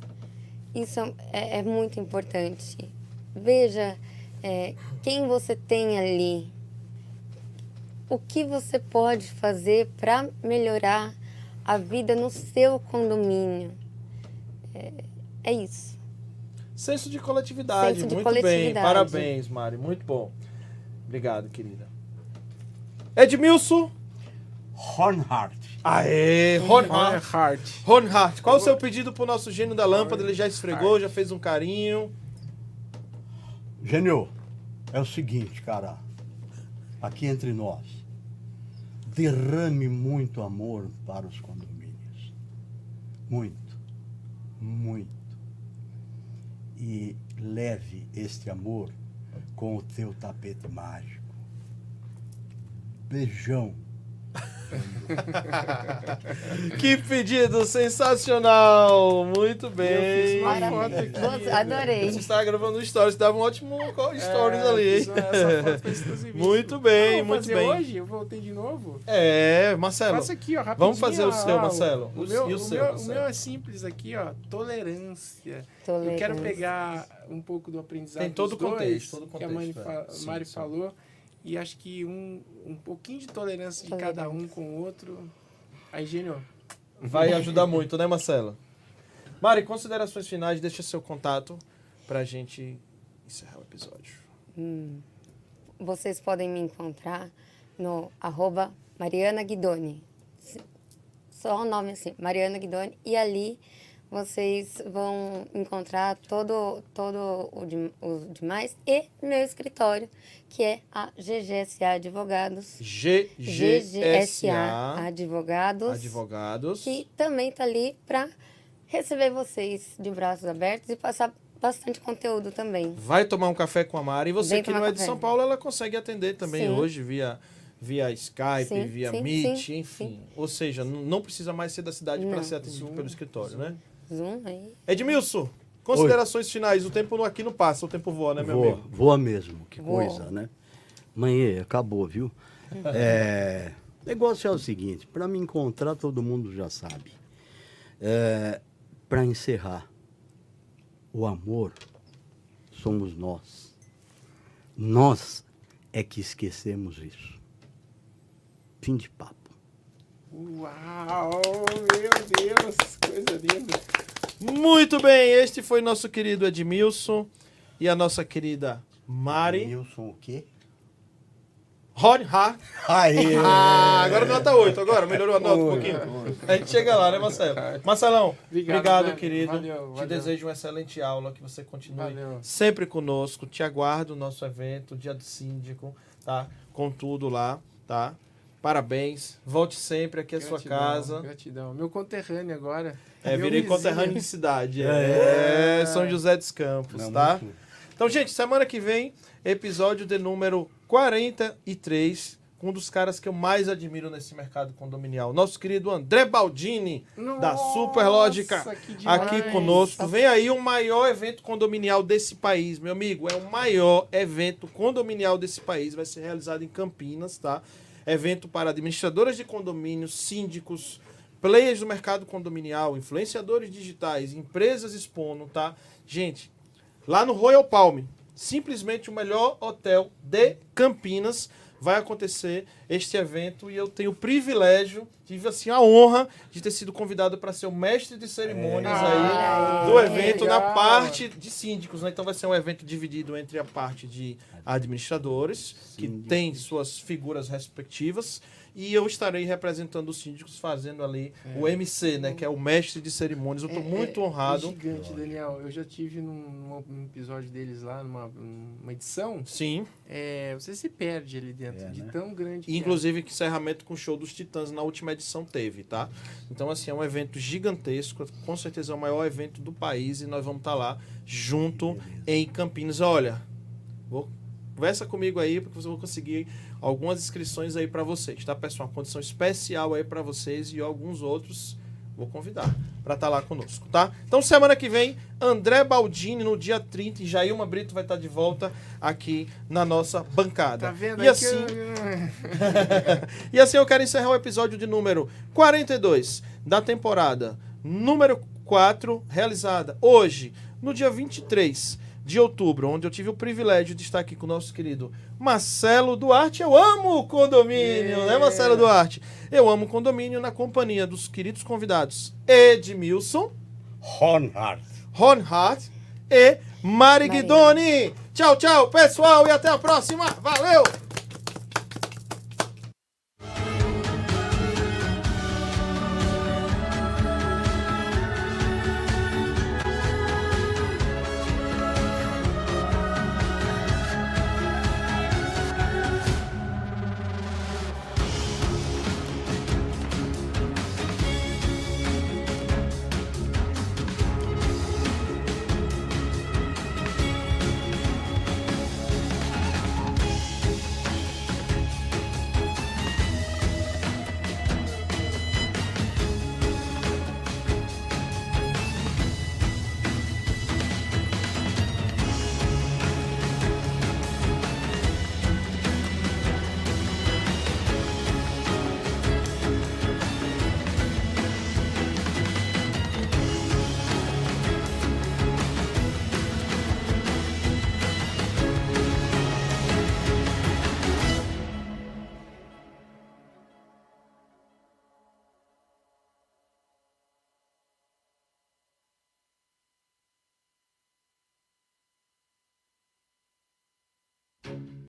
Isso é, é muito importante. Veja é, quem você tem ali. O que você pode fazer para melhorar a vida no seu condomínio. É, é isso. Senso de coletividade, Senso de muito bem. coletividade. Parabéns, Mari, muito bom. Obrigado, querida. Edmilson. Hornhart. Aê, Ronhart. Heart. Ronhart, qual o seu pedido pro nosso gênio da lâmpada? Ele já esfregou, já fez um carinho. Gênio, é o seguinte, cara. Aqui entre nós. Derrame muito amor para os condomínios. Muito. Muito. E leve este amor com o teu tapete mágico. Beijão. *laughs* Que pedido sensacional! Muito bem. Eu fiz uma Maravilha. foto aqui. Você- Adorei. Você está gravando um stories, dava um ótimo stories É, ali. Muito bem, Não, muito fazer bem. hoje? Eu voltei de novo? É, Marcelo. Faça aqui, ó, rapidinho. Vamos fazer o seu, Marcelo. O O- meu, e o o seu, meu- Marcelo? o meu é simples aqui, ó. Tolerância. Eu Tolerância. quero pegar um pouco do aprendizado Tem todo dos o contexto, dois, todo o que a contexto, Mari, é. fa- Sim, Mari sim. falou. E acho que um, um pouquinho de tolerância de cada um com o outro. Aí, gênio. Vai ajudar muito, né, Marcelo? Mari, considerações finais, deixa seu contato pra gente encerrar o episódio. Vocês podem me encontrar no arroba Mariana Guidoni. Só o nome assim, Mariana Guidoni. E ali vocês vão encontrar todo, todo o, de- o demais e meu escritório, que é a GGSA Advogados. GGSA Advogados. Advogados. Que também está ali para receber vocês de braços abertos e passar bastante conteúdo também. Vai tomar um café com a Mari. E você Vem que não é de. São Paulo, ela consegue atender também Sim. hoje via, via Skype, Sim, via sim, Meet, enfim. Ou seja, não precisa mais ser da cidade para ser atendido pelo escritório, né? Zoom aí. Edmilson, considerações finais. O tempo aqui não passa, o tempo voa, né, meu voa, amigo? voa mesmo, que Voa. coisa, né? Mãe, acabou, viu? *laughs* É, o negócio é o seguinte, para me encontrar todo mundo já sabe. É, para encerrar, o amor somos nós. Nós é que esquecemos isso. Fim de papo. Uau, meu Deus, coisa linda. Muito bem, este foi nosso querido Edmilson e a nossa querida Mari Nilson o quê? Ronhart. Aê! *laughs* Ah, agora nota 8, agora melhorou a nota um pouquinho. A gente chega lá, né, Marcelo? Marcelão, Obrigado, obrigado, velho. querido. Valeu, Te valeu. desejo uma excelente aula, que você continue Valeu. sempre conosco. Te aguardo no nosso evento, dia do síndico, tá? Com tudo lá, tá? Parabéns. Volte sempre aqui à sua casa. Gratidão. Meu conterrâneo agora. É, Meu virei vizinho. conterrâneo de cidade. É, São José dos Campos, Não, tá? muito- Então, gente, semana que vem, episódio de número 43, com um dos caras que eu mais admiro nesse mercado condominial. Nosso querido André Baldini, da Nossa, Superlógica, que demais. aqui conosco. Vem aí o maior evento condominial desse país, meu amigo. É o maior evento condominial desse país. Vai ser realizado em Campinas, tá? Evento para administradoras de condomínios, síndicos, players do mercado condominial, influenciadores digitais, empresas expondo, tá? Gente, lá no Royal Palm, simplesmente o melhor hotel de Campinas. Vai acontecer este evento e eu tenho o privilégio, tive assim a honra de ter sido convidado para ser o mestre de cerimônias É. aí Ah, do evento na parte de síndicos, né? Então vai ser um evento dividido entre a parte de administradores, que tem suas figuras respectivas, e eu estarei representando os síndicos fazendo ali o MC, né? Que é o mestre de cerimônias. Eu estou É- muito é- honrado. É gigante, Daniel. Eu já tive num, num episódio deles lá, numa, numa edição. Sim. É, você se perde ali dentro, É, de né? tão grande que E, é. inclusive, que encerramento com o show dos Titãs na última edição teve, tá? Então, assim, é um evento gigantesco. Com certeza é o maior evento do país e nós vamos estar lá junto em Campinas. Olha, vou, conversa comigo aí, porque eu vou conseguir algumas inscrições aí para vocês, tá, pessoal? Uma condição especial aí para vocês e alguns outros vou convidar para estar lá conosco, tá? Então, semana que vem, André Baldini no dia 30 e Jailma Brito vai estar de volta aqui na nossa bancada. Tá vendo? E assim, eu- *laughs* e assim eu quero encerrar o episódio de número 42 da temporada número 4, realizada hoje, no dia 23 de outubro, onde eu tive o privilégio de estar aqui com o nosso querido Marcelo Duarte. Eu amo o condomínio, É. né, Marcelo Duarte? Eu amo o condomínio na companhia dos queridos convidados Edmilson, Honhart. Ronhard e Mari Mari. Guidoni. Tchau, tchau, pessoal, e até a próxima. Valeu!